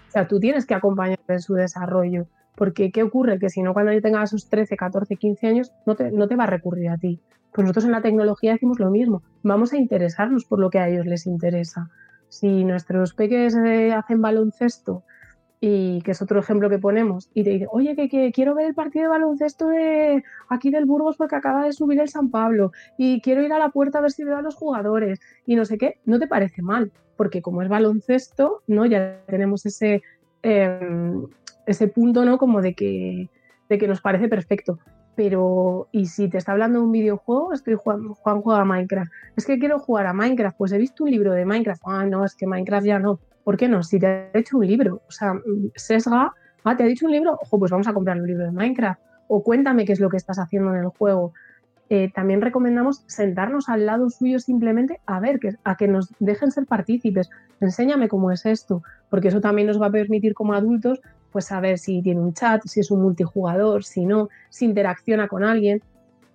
O sea, tú tienes que acompañar en su desarrollo. Porque, ¿qué ocurre? Que si no, cuando él tenga sus 13, 14, 15 años, no te, no te va a recurrir a ti. Pues nosotros en la tecnología decimos lo mismo. Vamos a interesarnos por lo que a ellos les interesa. Si nuestros peques eh, hacen baloncesto y que es otro ejemplo que ponemos, y te dice, oye, que, quiero ver el partido de baloncesto de aquí del Burgos porque acaba de subir el San Pablo, y quiero ir a la puerta a ver si veo a los jugadores, y no sé qué, no te parece mal, porque como es baloncesto, ¿no? Ya tenemos ese, em, ese punto, ¿no? Como de que, de que nos parece perfecto. pero ¿y si te está hablando de un videojuego? Estoy jugando, Juan juega a Minecraft. Es que quiero jugar a Minecraft, pues he visto un libro de Minecraft. Ah, no, es que Minecraft ya no. ¿Por qué no? Si te ha hecho un libro, o sea, sesga, ah, te ha dicho un libro, ojo, pues vamos a comprar un libro de Minecraft. O cuéntame qué es lo que estás haciendo en el juego. Eh, también recomendamos sentarnos al lado suyo simplemente a ver, que, a que nos dejen ser partícipes. Enséñame cómo es esto, porque eso también nos va a permitir como adultos pues saber si tiene un chat, si es un multijugador, si no, si interacciona con alguien,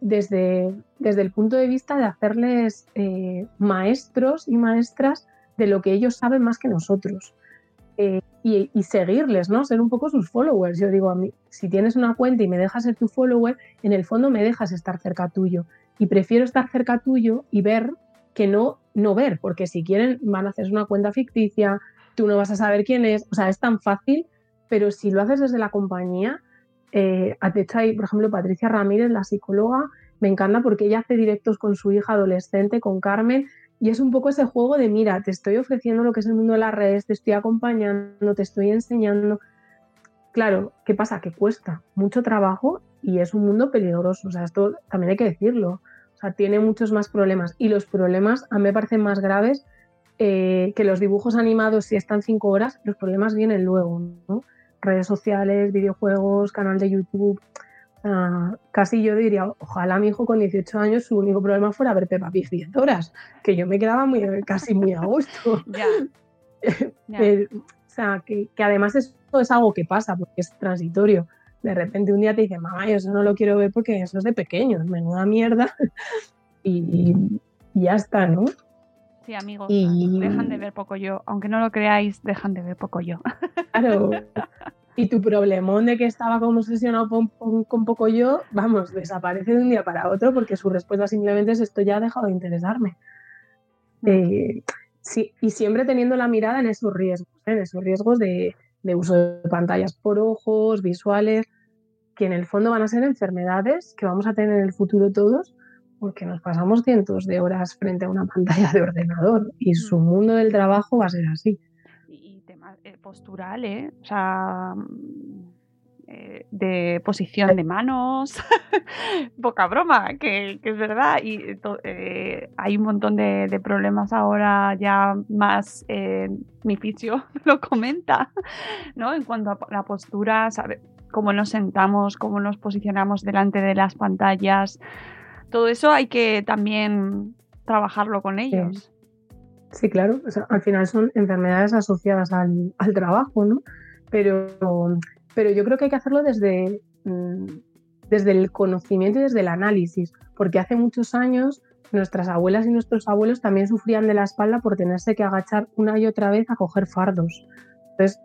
desde, desde el punto de vista de hacerles eh, maestros y maestras de lo que ellos saben más que nosotros. Eh, y, seguirles, ¿no? Ser un poco sus followers. Yo digo, a mí, si tienes una cuenta y me dejas ser tu follower, en el fondo me dejas estar cerca tuyo. Y prefiero estar cerca tuyo y ver que no, no ver, porque si quieren van a hacer una cuenta ficticia, tú no vas a saber quién es. O sea, es tan fácil pero si lo haces desde la compañía, eh, hay, por ejemplo, Patricia Ramírez, la psicóloga, me encanta porque ella hace directos con su hija adolescente, con Carmen, y es un poco ese juego de, mira, te estoy ofreciendo lo que es el mundo de las redes, te estoy acompañando, te estoy enseñando. Claro, ¿qué pasa? Que cuesta mucho trabajo y es un mundo peligroso. O sea, esto también hay que decirlo. O sea, tiene muchos más problemas. Y los problemas a mí me parecen más graves eh, que los dibujos animados, si están cinco horas, los problemas vienen luego, ¿no? redes sociales, videojuegos, canal de YouTube. Casi yo diría, ojalá mi hijo con 18 años su único problema fuera ver Peppa Pig 10 horas, que yo me quedaba muy, casi muy a gusto. o sea, que, además esto es algo que pasa porque es transitorio. De repente un día te dicen, mamá, yo eso no lo quiero ver porque eso es de pequeños, menuda mierda. y, ya está, ¿no? Sí, amigos, dejan de ver poco yo. Aunque no lo creáis, dejan de ver poco yo. Claro. Y tu problemón de que estaba como obsesionado con, poco yo, vamos, desaparece de un día para otro porque su respuesta simplemente es esto ya ha dejado de interesarme. Mm. Eh, sí, y siempre teniendo la mirada en esos riesgos, ¿eh? en esos riesgos de, de uso de pantallas por ojos, visuales, que en el fondo van a ser enfermedades que vamos a tener en el futuro todos porque nos pasamos cientos de horas frente a una pantalla de ordenador y su mundo del trabajo va a ser así. Eh, posturales, ¿eh? O sea, mm, eh, de posición de manos, poca broma, que, es verdad. Y hay un montón de, problemas ahora ya más, mi fisio lo comenta, ¿no? En cuanto a la postura, sabe, cómo nos sentamos, cómo nos posicionamos delante de las pantallas todo eso hay que también trabajarlo con ellos. Sí, claro, al final son enfermedades asociadas al, trabajo, ¿no? Pero, pero yo creo que hay que hacerlo desde, mm, desde el conocimiento y desde el análisis, porque hace muchos años nuestras abuelas y nuestros abuelos también sufrían de la espalda por tenerse que agachar una y otra vez a coger fardos. Entonces,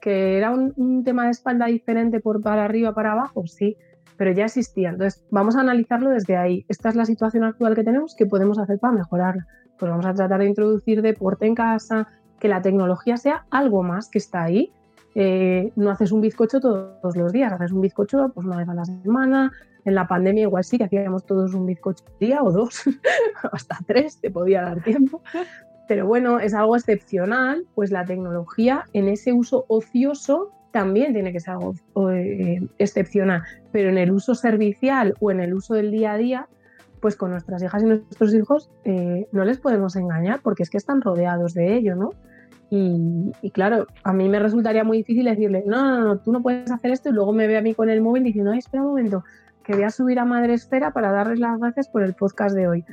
que era un, un tema de espalda diferente por para arriba, para abajo, sí, pero ya existía. Entonces, vamos a analizarlo desde ahí. Esta es la situación actual que tenemos, ¿qué podemos hacer para mejorarla? Pues vamos a tratar de introducir deporte en casa, que la tecnología sea algo más que está ahí. Eh, no haces un bizcocho todos los días, haces un bizcocho pues una vez a la semana. En la pandemia igual sí que hacíamos todos un bizcocho día o dos, hasta tres, te podía dar tiempo. Pero bueno, es algo excepcional, pues la tecnología en ese uso ocioso también tiene que ser algo eh, excepcional, pero en el uso servicial o en el uso del día a día, pues con nuestras hijas y nuestros hijos eh, no les podemos engañar porque es que están rodeados de ello, ¿no? Y, claro, a mí me resultaría muy difícil decirle, no, no, no, tú no puedes hacer esto y luego me ve a mí con el móvil diciendo, ay, espera un momento, que voy a subir a Madre Esfera para darles las gracias por el podcast de hoy.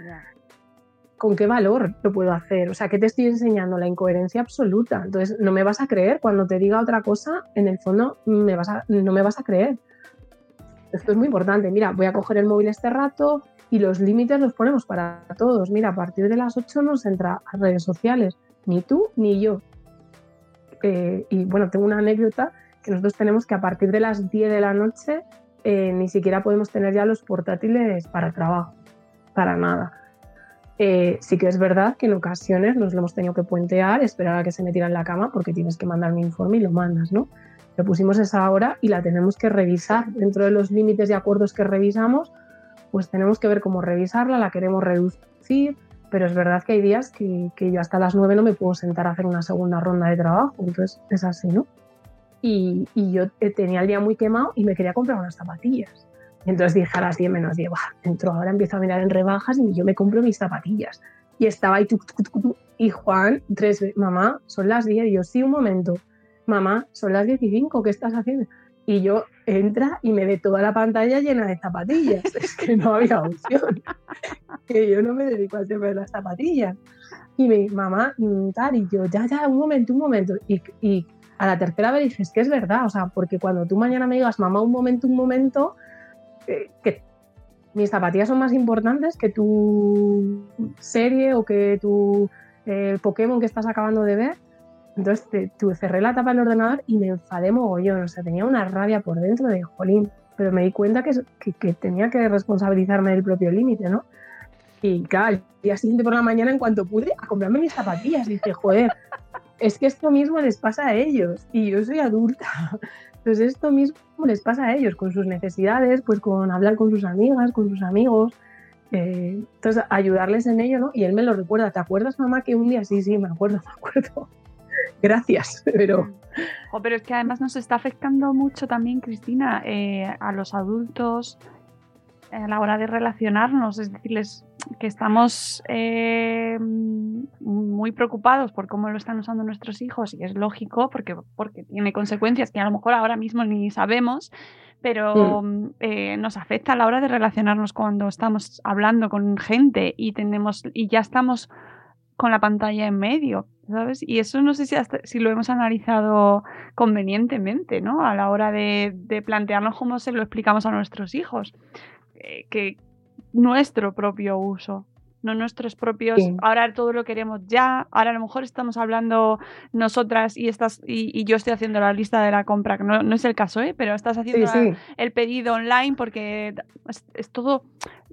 ¿con qué valor lo puedo hacer? O sea, ¿qué te estoy enseñando? La incoherencia absoluta. Entonces, no me vas a creer. Cuando te diga otra cosa, en el fondo me vas no me vas a creer. Esto es muy importante. Mira, voy a coger el móvil este rato y los límites los ponemos para todos. Mira, a partir de las 8 nos entra a redes sociales. Ni tú ni yo. Eh, y bueno, tengo una anécdota que nosotros tenemos que a partir de las 10 de la noche eh, ni siquiera podemos tener ya los portátiles para trabajo. Para nada eh, sí que es verdad que en ocasiones nos lo hemos tenido que puentear, esperar a que se metiera en la cama porque tienes que mandar un informe y lo mandas, ¿no? Le pusimos esa hora y la tenemos que revisar. Dentro de los límites y acuerdos que revisamos, pues tenemos que ver cómo revisarla, la queremos reducir, pero es verdad que hay días que, yo hasta las nueve no me puedo sentar a hacer una segunda ronda de trabajo, entonces es así, ¿no? Y, y yo tenía el día muy quemado y me quería comprar unas zapatillas entonces dije a las 10 menos 10, dentro ahora empiezo a mirar en rebajas y yo me compro mis zapatillas. Y estaba ahí, y Juan, tres mamá, son las 10. Y yo, sí, un momento, mamá, son las 15, ¿qué estás haciendo? Y yo entra y me ve toda la pantalla llena de zapatillas. es que no había opción. que yo no me dedico a hacerme las zapatillas. Y me mamá, mm, tal, y yo, ya, ya, un momento, un momento. Y, y a la tercera vez dije, es que es verdad, o sea, porque cuando tú mañana me digas, mamá, un momento, un momento, eh, que mis zapatillas son más importantes que tu serie o que tu eh, Pokémon que estás acabando de ver. Entonces te, cerré la tapa del ordenador y me enfadé mogollón. O sea, tenía una rabia por dentro de jolín. Pero me di cuenta que, que, tenía que responsabilizarme del propio límite, ¿no? Y claro, el día siguiente por la mañana, en cuanto pude, a comprarme mis zapatillas. Y dije, joder, es que esto mismo les pasa a ellos. Y yo soy adulta. Entonces esto mismo les pasa a ellos con sus necesidades, pues con hablar con sus amigas, con sus amigos. Eh, entonces ayudarles en ello, ¿no? Y él me lo recuerda. ¿Te acuerdas, mamá, que un día sí, sí, me acuerdo, me acuerdo. Gracias, pero... pero es que además nos está afectando mucho también, Cristina, eh, a los adultos a la hora de relacionarnos, es decirles que estamos eh, muy preocupados por cómo lo están usando nuestros hijos y es lógico porque, porque tiene consecuencias que a lo mejor ahora mismo ni sabemos, pero mm, eh, nos afecta a la hora de relacionarnos cuando estamos hablando con gente y tenemos y ya estamos con la pantalla en medio, ¿sabes? Y eso no sé si, si lo hemos analizado convenientemente, ¿no? A la hora de, de plantearnos cómo se lo explicamos a nuestros hijos. Eh, que nuestro propio uso, no nuestros propios. Ahora todo lo queremos ya. Ahora a lo mejor estamos hablando nosotras y estás y, yo estoy haciendo la lista de la compra, que no, es el caso, ¿eh? pero estás haciendo el pedido online porque es, todo.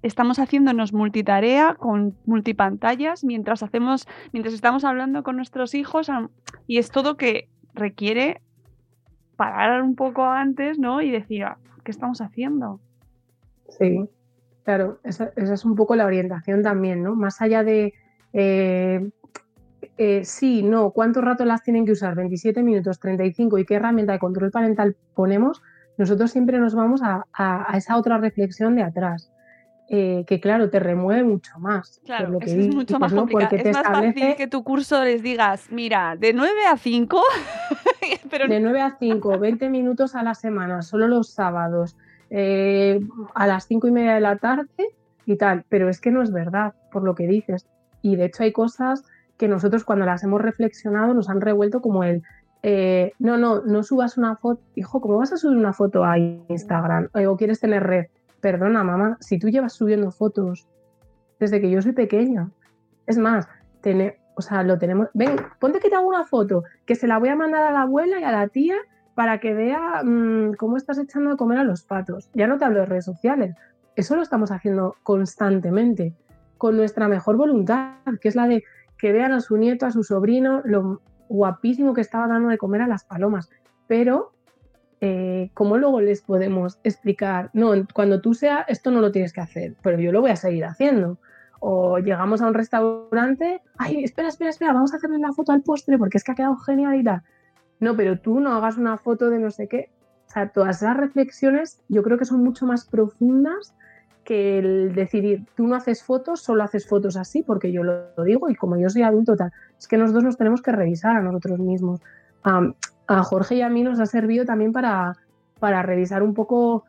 Estamos haciéndonos multitarea con multipantallas mientras hacemos, mientras estamos hablando con nuestros hijos y es todo que requiere parar un poco antes, ¿no? Y decir, ah, ¿qué estamos haciendo? Sí, claro, esa, es un poco la orientación también, ¿no? Más allá de eh, eh, sí, no, cuánto rato las tienen que usar, 27 minutos, 35 y qué herramienta de control parental ponemos, nosotros siempre nos vamos a, esa otra reflexión de atrás. Eh, que claro, te remueve mucho más. Claro, lo que es mucho más complicado. es más fácil que tu curso les digas, mira, de 9 a 5... De 9 a 5, 20 minutos a la semana, solo los sábados. Eh, a las cinco y media de la tarde y tal, pero es que no es verdad por lo que dices. Y de hecho hay cosas que nosotros cuando las hemos reflexionado nos han revuelto como el, eh, no, no, no subas una foto, hijo, ¿cómo vas a subir una foto a Instagram? Eh, ¿O quieres tener red? Perdona, mamá, si tú llevas subiendo fotos desde que yo soy pequeña, es más, o sea, lo tenemos, ven, ponte que te hago una foto, que se la voy a mandar a la abuela y a la tía para que vea mm, cómo estás echando de comer a los patos. Ya no te hablo de redes sociales, eso lo estamos haciendo constantemente, con nuestra mejor voluntad, que es la de que vean a su nieto, a su sobrino, lo guapísimo que estaba dando de comer a las palomas. Pero, eh, ¿cómo luego les podemos explicar? No, cuando tú seas, esto no lo tienes que hacer, pero yo lo voy a seguir haciendo. O llegamos a un restaurante, ay, espera, espera, espera, vamos a hacerle la foto al postre porque es que ha quedado genial y tal no, pero tú no hagas una foto de no sé qué. O sea, todas esas reflexiones yo creo que son mucho más profundas que el decidir, tú no haces fotos, solo haces fotos así, porque yo lo, digo y como yo soy adulto tal, es que nosotros nos tenemos que revisar a nosotros mismos. A Jorge y a mí nos ha servido también para, para revisar un poco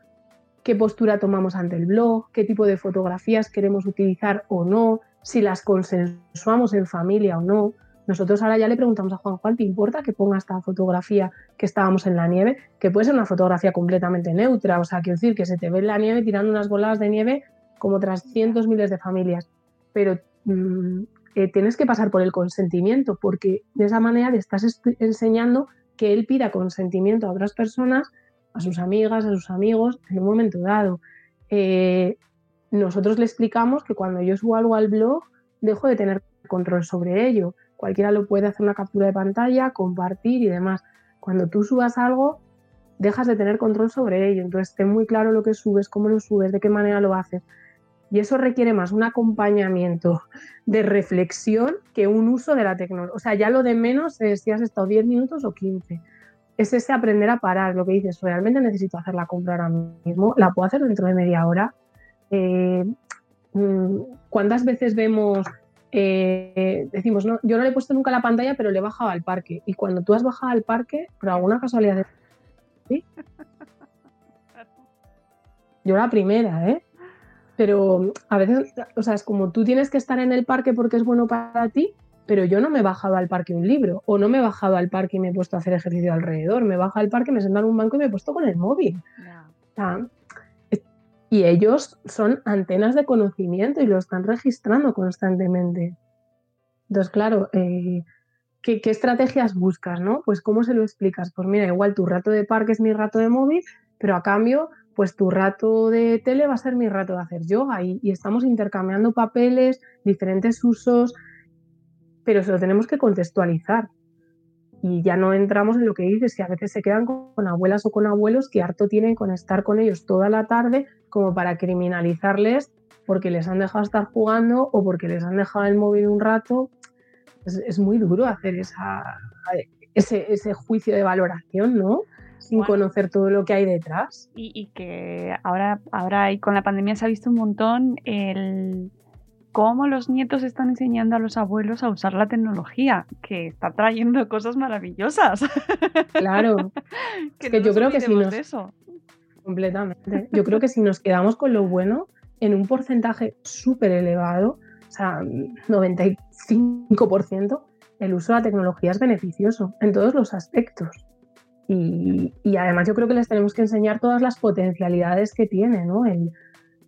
qué postura tomamos ante el blog, qué tipo de fotografías queremos utilizar o no, si las consensuamos en familia o no. Nosotros ahora ya le preguntamos a Juan Juan, ¿te importa que ponga esta fotografía que estábamos en la nieve? Que puede ser una fotografía completamente neutra, o sea, quiero decir que se te ve en la nieve tirando unas bolas de nieve como tras cientos miles de familias. Pero mm, eh, tienes que pasar por el consentimiento, porque de esa manera le estás enseñando que él pida consentimiento a otras personas, a sus amigas, a sus amigos, en un momento dado. Eh, nosotros le explicamos que cuando yo subo algo al blog, dejo de tener control sobre ello cualquiera lo puede hacer una captura de pantalla, compartir y demás. Cuando tú subas algo, dejas de tener control sobre ello. Entonces, ten muy claro lo que subes, cómo lo subes, de qué manera lo haces. Y eso requiere más un acompañamiento de reflexión que un uso de la tecnología. O sea, ya lo de menos es si has estado 10 minutos o 15. es ese aprender a parar, lo que dices, realmente necesito hacer la compra ahora mismo, la puedo hacer dentro de media hora. Eh, mm, ¿Cuántas veces vemos, eh, decimos, no, yo no le he puesto nunca la pantalla, pero le he bajado al parque? Y cuando tú has bajado al parque, por alguna casualidad, ¿sí? Yo la primera, ¿eh? Pero a veces, o sea, es como tú tienes que estar en el parque porque es bueno para ti, pero yo no me he bajado al parque un libro, o no me he bajado al parque y me he puesto a hacer ejercicio alrededor, me he bajado al parque, me he sentado en un banco y me he puesto con el móvil. y ellos son antenas de conocimiento y lo están registrando constantemente. Entonces, claro, eh, ¿qué, ¿qué, estrategias buscas, no? Pues cómo se lo explicas. Pues mira, igual tu rato de parque es mi rato de móvil, pero a cambio, pues tu rato de tele va a ser mi rato de hacer yoga y, estamos intercambiando papeles, diferentes usos, pero se lo tenemos que contextualizar. Y ya no entramos en lo que dices, que a veces se quedan con abuelas o con abuelos que harto tienen con estar con ellos toda la tarde como para criminalizarles porque les han dejado estar jugando o porque les han dejado el móvil un rato. Es, muy duro hacer esa, ese, juicio de valoración, ¿no? Sin conocer todo lo que hay detrás. Y, y que ahora, ahora y con la pandemia se ha visto un montón el cómo los nietos están enseñando a los abuelos a usar la tecnología, que está trayendo cosas maravillosas. Claro. que, yo creo que si nos... eso. Completamente. Yo creo que si nos quedamos con lo bueno, en un porcentaje súper elevado, o sea, 95%, el uso de la tecnología es beneficioso en todos los aspectos. Y, y, además yo creo que les tenemos que enseñar todas las potencialidades que tiene, ¿no? El,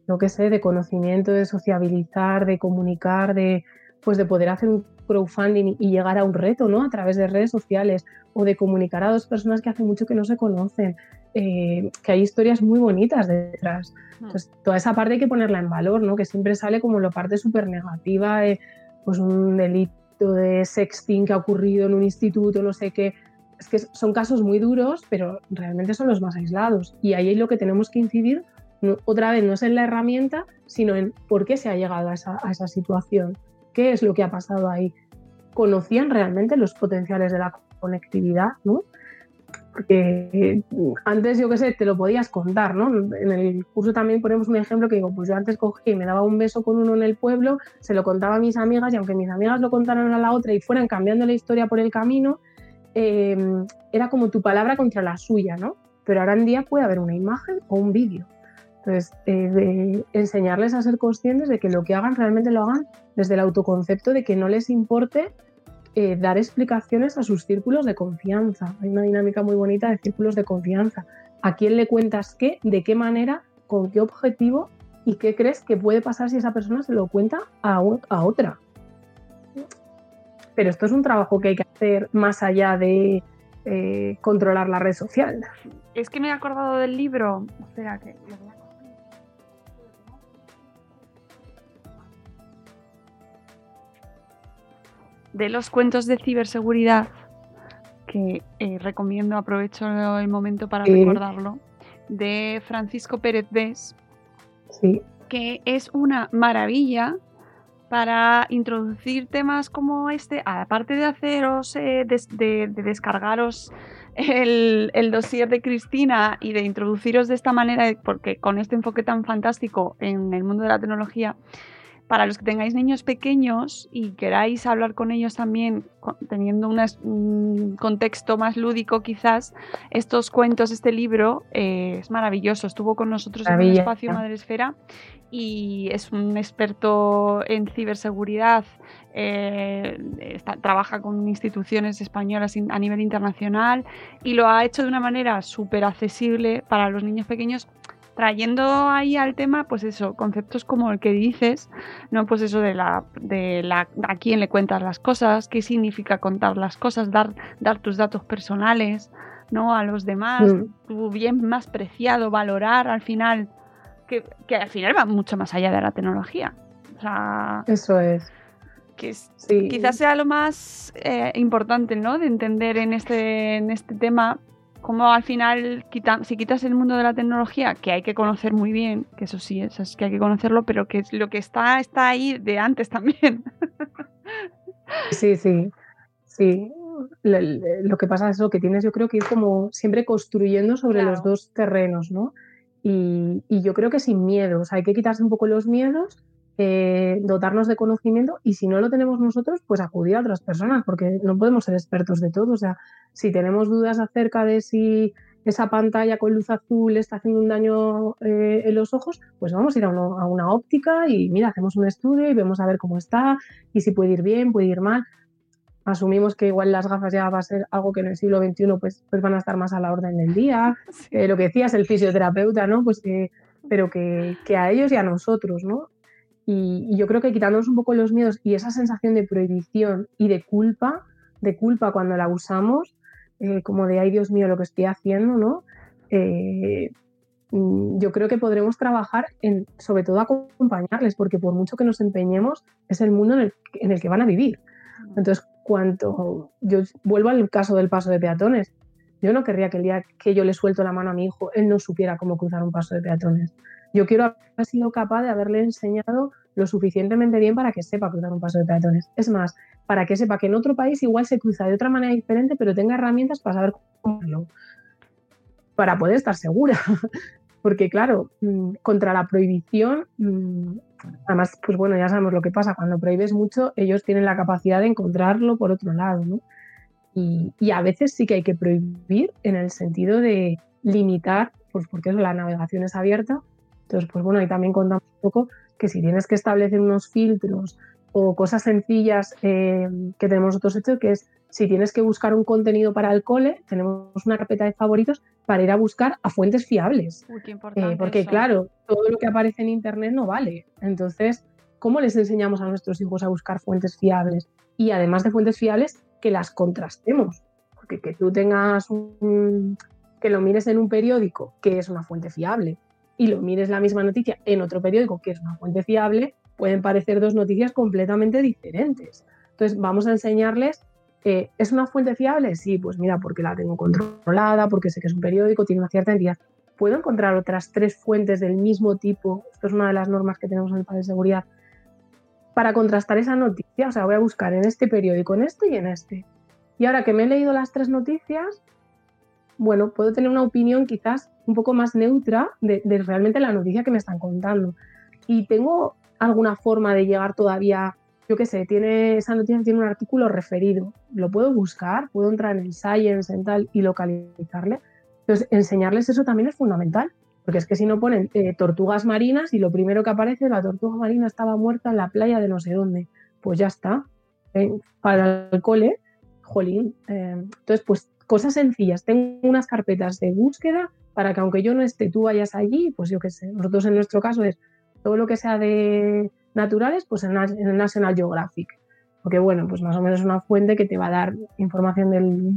lo que sé, de conocimiento, de sociabilizar, de comunicar, de, pues de poder hacer un crowdfunding y llegar a un reto, ¿no? A través de redes sociales o de comunicar a dos personas que hace mucho que no se conocen, eh, que hay historias muy bonitas detrás. Hmm. Pues toda esa parte hay que ponerla en valor, ¿no? Que siempre sale como la parte súper negativa, pues un delito de sexting que ha ocurrido en un instituto, no sé qué. Es que son casos muy duros, pero realmente son los más aislados. Y ahí es lo que tenemos que incidir otra vez no es en la herramienta, sino en por qué se ha llegado a esa, situación, qué es lo que ha pasado ahí. ¿Conocían realmente los potenciales de la conectividad? ¿no? Porque antes, yo qué sé, te lo podías contar, ¿no? En el curso también ponemos un ejemplo que digo, pues yo antes cogí y me daba un beso con uno en el pueblo, se lo contaba a mis amigas y aunque mis amigas lo contaran a la otra y fueran cambiando la historia por el camino, eh, era como tu palabra contra la suya, ¿no? Pero ahora en día puede haber una imagen o un vídeo. Entonces, eh, enseñarles a ser conscientes de que lo que hagan realmente lo hagan desde el autoconcepto de que no les importe eh, dar explicaciones a sus círculos de confianza. Hay una dinámica muy bonita de círculos de confianza. ¿A quién le cuentas qué? ¿De qué manera? ¿Con qué objetivo? ¿Y qué crees que puede pasar si esa persona se lo cuenta a, otra? Pero esto es un trabajo que hay que hacer más allá de eh, controlar la red social. Es que me he acordado del libro. Espera, que de los cuentos de ciberseguridad, que eh, recomiendo, aprovecho el momento para recordarlo, de Francisco Pérez Vés, que es una maravilla para introducir temas como este, aparte de haceros, eh, de, descargaros el, el, dossier de Cristina y de introduciros de esta manera, porque con este enfoque tan fantástico en el mundo de la tecnología, para los que tengáis niños pequeños y queráis hablar con ellos también, teniendo un contexto más lúdico quizás, estos cuentos, este libro eh, es maravilloso. Estuvo con nosotros en el espacio Madresfera y es un experto en ciberseguridad, eh, trabaja con instituciones españolas a nivel internacional y lo ha hecho de una manera súper accesible para los niños pequeños trayendo ahí al tema, pues eso, conceptos como el que dices, ¿no? Pues eso de la, de la a quién le cuentas las cosas, qué significa contar las cosas, dar, dar tus datos personales, ¿no? A los demás, mm. tu bien más preciado, valorar al final, que, que, al final va mucho más allá de la tecnología. O sea, eso es. Que quizás sea lo más eh, importante, ¿no? De entender en este, en este tema, como al final, si quitas el mundo de la tecnología, que hay que conocer muy bien, que eso sí, eso es que hay que conocerlo, pero que lo que está, está ahí de antes también. Sí, sí, sí. lo que pasa es lo que tienes, yo creo que ir como siempre construyendo sobre los dos terrenos, ¿no? Y, yo creo que sin miedos, hay que quitarse un poco los miedos, eh, dotarnos de conocimiento y si no lo tenemos nosotros, pues acudir a otras personas, porque no podemos ser expertos de todo. O sea, si tenemos dudas acerca de si esa pantalla con luz azul está haciendo un daño eh, en los ojos, pues vamos a ir a, a, una óptica y mira, hacemos un estudio y vemos a ver cómo está y si puede ir bien, puede ir mal asumimos que igual las gafas ya va a ser algo que en el siglo XXI pues, pues van a estar más a la orden del día. Eh, lo que decías, el fisioterapeuta, ¿no? Pues pero que, a ellos y a nosotros, ¿no? Y, yo creo que quitándonos un poco los miedos y esa sensación de prohibición y de culpa, de culpa cuando la usamos, eh, como de, ay Dios mío, lo que estoy haciendo, ¿no? Eh, mm, yo creo que podremos trabajar en, sobre todo, acompañarles, porque por mucho que nos empeñemos, es el mundo en el, en el que van a vivir. Entonces, cuanto yo vuelvo al caso del paso de peatones. Yo no querría que el día que yo le suelto la mano a mi hijo, él no supiera cómo cruzar un paso de peatones. Yo quiero haber sido capaz de haberle enseñado lo suficientemente bien para que sepa cruzar un paso de peatones. Es más, para que sepa que en otro país igual se cruza de otra manera diferente, pero tenga herramientas para saber cómo hacerlo. Para poder estar segura. Porque claro, mm, contra la prohibición mm, Además, pues bueno, ya sabemos lo que pasa, cuando prohíbes mucho, ellos tienen la capacidad de encontrarlo por otro lado, ¿no? Y, a veces sí que hay que prohibir en el sentido de limitar, pues porque la navegación es abierta. Entonces, pues bueno, ahí también contamos un poco que si tienes que establecer unos filtros o cosas sencillas eh, que tenemos nosotros hecho, que es si tienes que buscar un contenido para el cole, tenemos una carpeta de favoritos para ir a buscar a fuentes fiables. Eh, porque claro, todo lo que aparece en Internet no vale. Entonces, ¿cómo les enseñamos a nuestros hijos a buscar fuentes fiables? Y además de fuentes fiables, que las contrastemos. Porque que tú tengas un, que lo mires en un periódico, que es una fuente fiable, y lo mires la misma noticia en otro periódico, que es una fuente fiable, pueden parecer dos noticias completamente diferentes. Entonces, vamos a enseñarles ¿Es una fuente fiable? Sí, pues mira, porque la tengo controlada, porque sé que es un periódico, tiene una cierta entidad. ¿Puedo encontrar otras tres fuentes del mismo tipo? Esto es una de las normas que tenemos en el plan de seguridad. Para contrastar esa noticia, o sea, voy a buscar en este periódico, en este y en este. Y ahora que me he leído las tres noticias, bueno, puedo tener una opinión quizás un poco más neutra de realmente la noticia que me están contando. Y tengo alguna forma de llegar todavía yo qué sé, tiene, esa noticia tiene un artículo referido. Lo puedo buscar, puedo entrar en el Science, en tal, y localizarle. Entonces, enseñarles eso también es fundamental, porque es que si no ponen eh, tortugas marinas y lo primero que aparece, la tortuga marina estaba muerta en la playa de no sé dónde, pues ya está. Eh, para el cole, jolín. Eh, entonces, pues cosas sencillas. Tengo unas carpetas de búsqueda para que aunque yo no esté, tú vayas allí, pues yo qué sé. Nosotros en nuestro caso es todo lo que sea de naturales, pues en, el National Geographic. Porque bueno, pues más o menos es una fuente que te va a dar información del,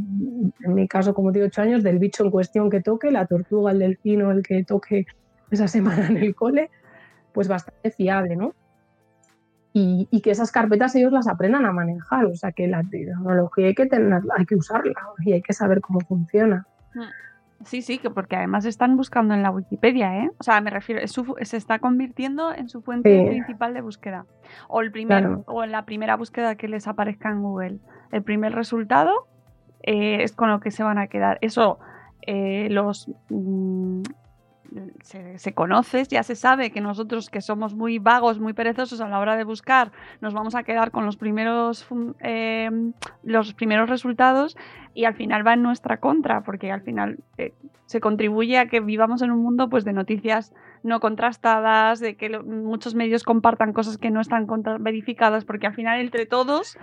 en mi caso, como digo, ocho años, del bicho en cuestión que toque, la tortuga, el delfino, el que toque esa semana en el cole, pues bastante fiable, ¿no? Y, y, que esas carpetas ellos las aprendan a manejar, o sea que la tecnología hay que tenerla, hay que usarla y hay que saber cómo funciona. Sí, sí, que porque además están buscando en la Wikipedia, ¿eh? O sea, me refiero, se está convirtiendo en su fuente principal de búsqueda. O el primer, o en la primera búsqueda que les aparezca en Google. El primer resultado eh, es con lo que se van a quedar. Eso, eh, los mm, se, conoce, ya se sabe que nosotros que somos muy vagos, muy perezosos a la hora de buscar, nos vamos a quedar con los primeros, eh, los primeros resultados y al final va en nuestra contra, porque al final eh, se contribuye a que vivamos en un mundo pues, de noticias no contrastadas, de que muchos medios compartan cosas que no están verificadas, porque al final entre todos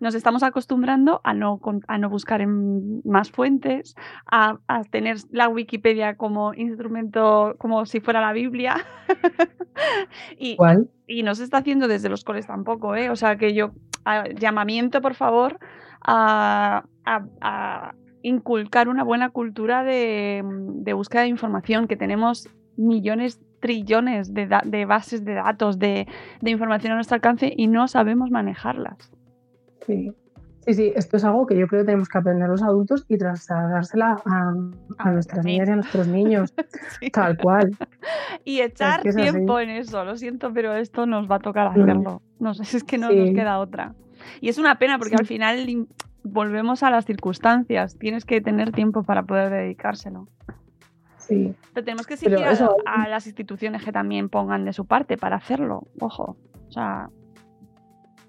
nos estamos acostumbrando a no, a no buscar en más fuentes, a, tener la Wikipedia como instrumento, como si fuera la Biblia. y, y no se está haciendo desde los coles tampoco, ¿eh? O sea que yo, llamamiento por favor a, inculcar una buena cultura de, búsqueda de información, que tenemos millones, trillones de, de bases de datos, de, de, información a nuestro alcance y no sabemos manejarlas. Sí. Sí, esto es algo que yo creo que tenemos que aprender los adultos y trasladársela a, nuestras niñas y a nuestros niños, tal cual. Y echar tiempo en eso, lo siento, pero esto nos va a tocar hacerlo. No sé, es que no nos queda otra. Y es una pena porque al final volvemos a las circunstancias. Tienes que tener tiempo para poder dedicárselo. Sí. Pero tenemos que exigir a, a, las instituciones que también pongan de su parte para hacerlo. Ojo. O sea.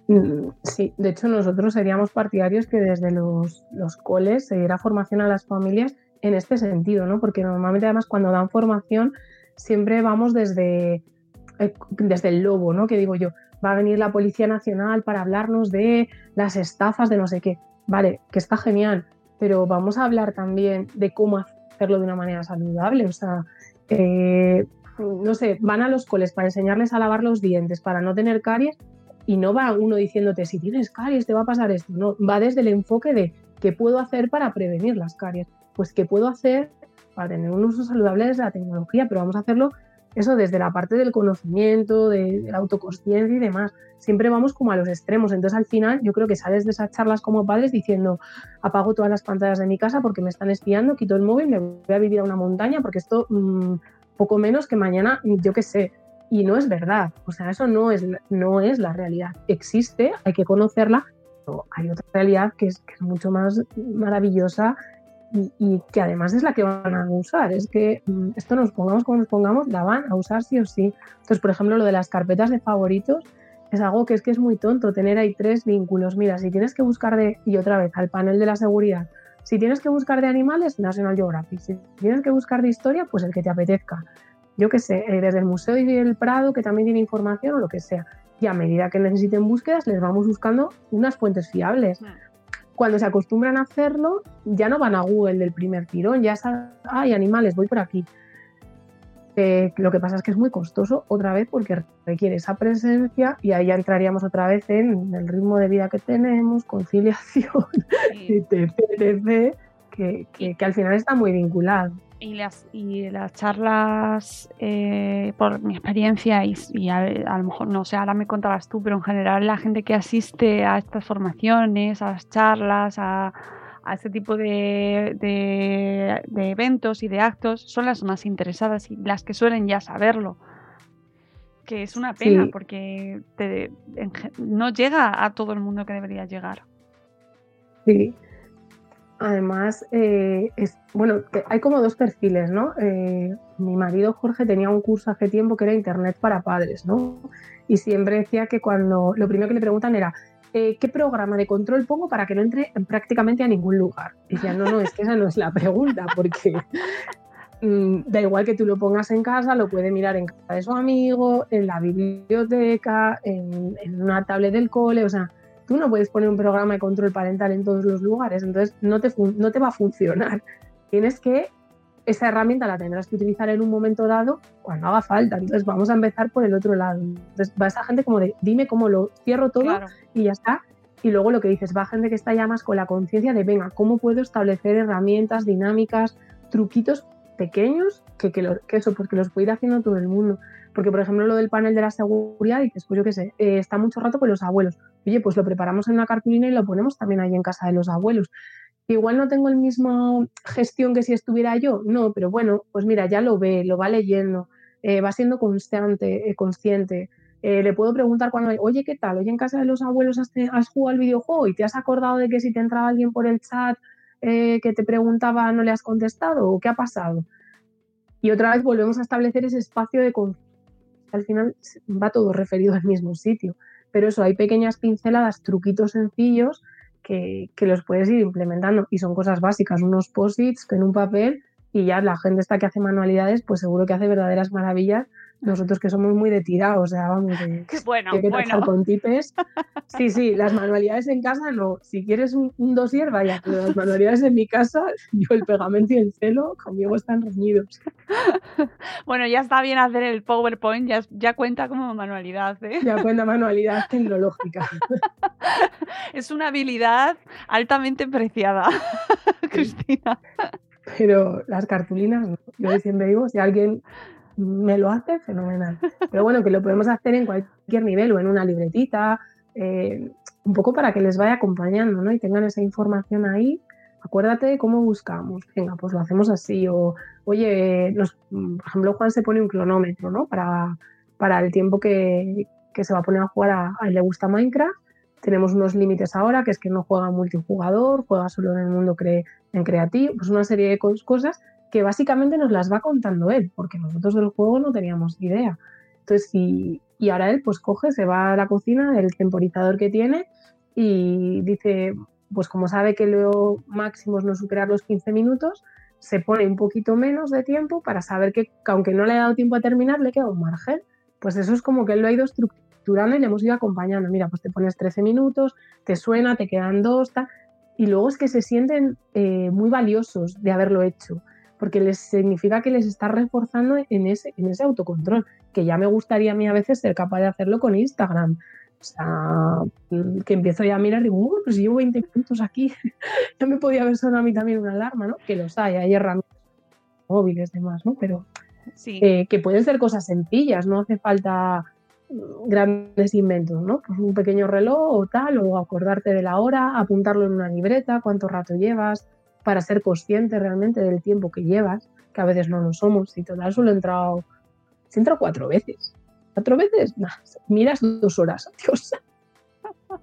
Mm, sí, de hecho nosotros seríamos partidarios que desde los, los coles se diera formación a las familias en este sentido, ¿no? Porque normalmente además cuando dan formación siempre vamos desde, eh, desde el lobo, ¿no? Que digo yo, va a venir la Policía Nacional para hablarnos de las estafas de no sé qué. Vale, que está genial, pero vamos a hablar también de cómo hacerlo de una manera saludable. O sea, eh, no sé, van a los coles para enseñarles a lavar los dientes, para no tener caries, y no va uno diciéndote, si tienes caries te va a pasar esto. No, va desde el enfoque de qué puedo hacer para prevenir las caries. Pues qué puedo hacer para tener un uso saludable de la tecnología, pero vamos a hacerlo eso desde la parte del conocimiento, de, la autoconsciencia y demás. Siempre vamos como a los extremos. Entonces al final yo creo que sales de esas charlas como padres diciendo apago todas las pantallas de mi casa porque me están espiando, quito el móvil, me voy a vivir a una montaña porque esto mmm, poco menos que mañana, yo qué sé. Y no es verdad. O sea, eso no es, no es la realidad. Existe, hay que conocerla, pero hay otra realidad que es, que es mucho más maravillosa y, que además es la que van a usar. Es que mm, esto nos pongamos como nos pongamos, la van a usar sí o sí. Entonces, por ejemplo, lo de las carpetas de favoritos es algo que es que es muy tonto tener ahí tres vínculos. Mira, si tienes que buscar de, y otra vez, al panel de la seguridad, si tienes que buscar de animales, National Geographic. Si tienes que buscar de historia, pues el que te apetezca. Yo qué sé, eh, desde el Museo y el Prado, que también tiene información o lo que sea. Y a medida que necesiten búsquedas, les vamos buscando unas fuentes fiables cuando se acostumbran a hacerlo, ya no van a Google del primer tirón, ya están, hay animales, voy por aquí. Eh, lo que pasa es que es muy costoso otra vez porque requiere esa presencia y ahí ya entraríamos otra vez en el ritmo de vida que tenemos, conciliación, etc, que, que al final está muy vinculado y las, y las charlas, eh, por mi experiencia, y, a, lo mejor, no sé, ahora me contabas tú, pero en general la gente que asiste a estas formaciones, a las charlas, a, a este tipo de, de, eventos y de actos, son las más interesadas y las que suelen ya saberlo. Que es una pena porque no llega a todo el mundo que debería llegar. Sí, Además, eh, es, bueno, hay como dos perfiles, ¿no? Eh, mi marido Jorge tenía un curso hace tiempo que era Internet para padres, ¿no? Y siempre decía que cuando lo primero que le preguntan era, eh, ¿qué programa de control pongo para que no entre prácticamente a ningún lugar? Y decía, no, no, es que esa no es la pregunta, porque mm, da igual que tú lo pongas en casa, lo puede mirar en casa de su amigo, en la biblioteca, en, en una tablet del cole, o sea, tú no puedes poner un programa de control parental en todos los lugares, entonces no te, no te va a funcionar. Tienes que, esa herramienta la tendrás que utilizar en un momento dado cuando haga falta. Entonces vamos a empezar por el otro lado. Entonces va esa gente como de, dime cómo lo cierro todo y ya está. Y luego lo que dices, va gente que está ya más con la conciencia de, venga, ¿cómo puedo establecer herramientas, dinámicas, truquitos pequeños que, que, que eso, porque los puede ir haciendo todo el mundo? Porque, por ejemplo, lo del panel de la seguridad, dices, pues yo qué sé, eh, está mucho rato con los abuelos. Oye, pues lo preparamos en una cartulina y lo ponemos también ahí en casa de los abuelos. Igual no tengo el mismo gestión que si estuviera yo, no, pero bueno, pues mira, ya lo ve, lo va leyendo, eh, va siendo constante, eh, consciente. le puedo preguntar cuando, oye, ¿qué tal? Oye, en casa de los abuelos has, jugado al videojuego y te has acordado de que si te entraba alguien por el chat que te preguntaba no le has contestado o qué ha pasado. Y otra vez volvemos a establecer ese espacio de confianza al final va todo referido al mismo sitio. Pero eso, hay pequeñas pinceladas, truquitos sencillos que, los puedes ir implementando y son cosas básicas, unos posits en un papel y ya la gente está que hace manualidades, pues seguro que hace verdaderas maravillas nosotros que somos muy de tirar, o sea, vamos, de, bueno, que bueno. con tipes. Sí, sí, las manualidades en casa no. Si quieres un, un, dossier, vaya, pero las manualidades en mi casa, yo el pegamento y el celo conmigo están reñidos. Bueno, ya está bien hacer el PowerPoint, ya, ya cuenta como manualidad. ¿eh? Ya cuenta manualidad tecnológica. Es una habilidad altamente preciada, Cristina. Pero las cartulinas, yo siempre digo, si alguien me lo hace fenomenal. Pero bueno, que lo podemos hacer en cualquier nivel o en una libretita, eh, un poco para que les vaya acompañando, ¿no? Y tengan esa información ahí. Acuérdate de cómo buscamos. Venga, pues lo hacemos así. O, oye, por ejemplo, Juan se pone un cronómetro, ¿no? Para, para el tiempo que, que se va a poner a jugar a, a él le gusta Minecraft. tenemos unos límites ahora, que es que no juega multijugador, juega solo en el mundo en creativo, pues una serie de cosas que básicamente nos las va contando él, porque nosotros del juego no teníamos idea. Entonces, y, y ahora él pues coge, se va a la cocina, el temporizador que tiene y dice, pues como sabe que lo máximo es no superar los 15 minutos, se pone un poquito menos de tiempo para saber que, aunque no le ha dado tiempo a terminar, le queda un margen. Pues eso es como que él lo ha ido estructurando y le hemos ido acompañando. Mira, pues te pones 13 minutos, te suena, te quedan dos, y luego es que se sienten eh, muy valiosos de haberlo hecho, porque les significa que les está reforzando en ese, en ese autocontrol, que ya me gustaría a mí a veces ser capaz de hacerlo con Instagram. O sea, mm, que empiezo ya a mirar y digo, uh, pues llevo 20 minutos aquí, ya me podía haber sonado a mí también una alarma, ¿no? Que los hay, hay herramientas móviles, demás, ¿no? Pero sí. Eh, que pueden ser cosas sencillas, no hace falta mm, grandes inventos, ¿no? Pues un pequeño reloj o tal, o acordarte de la hora, apuntarlo en una libreta, cuánto rato llevas, para ser consciente realmente del tiempo que llevas, que a veces no lo somos. Y total, solo he entrado, entrado cuatro veces cuatro veces, miras dos horas, Dios.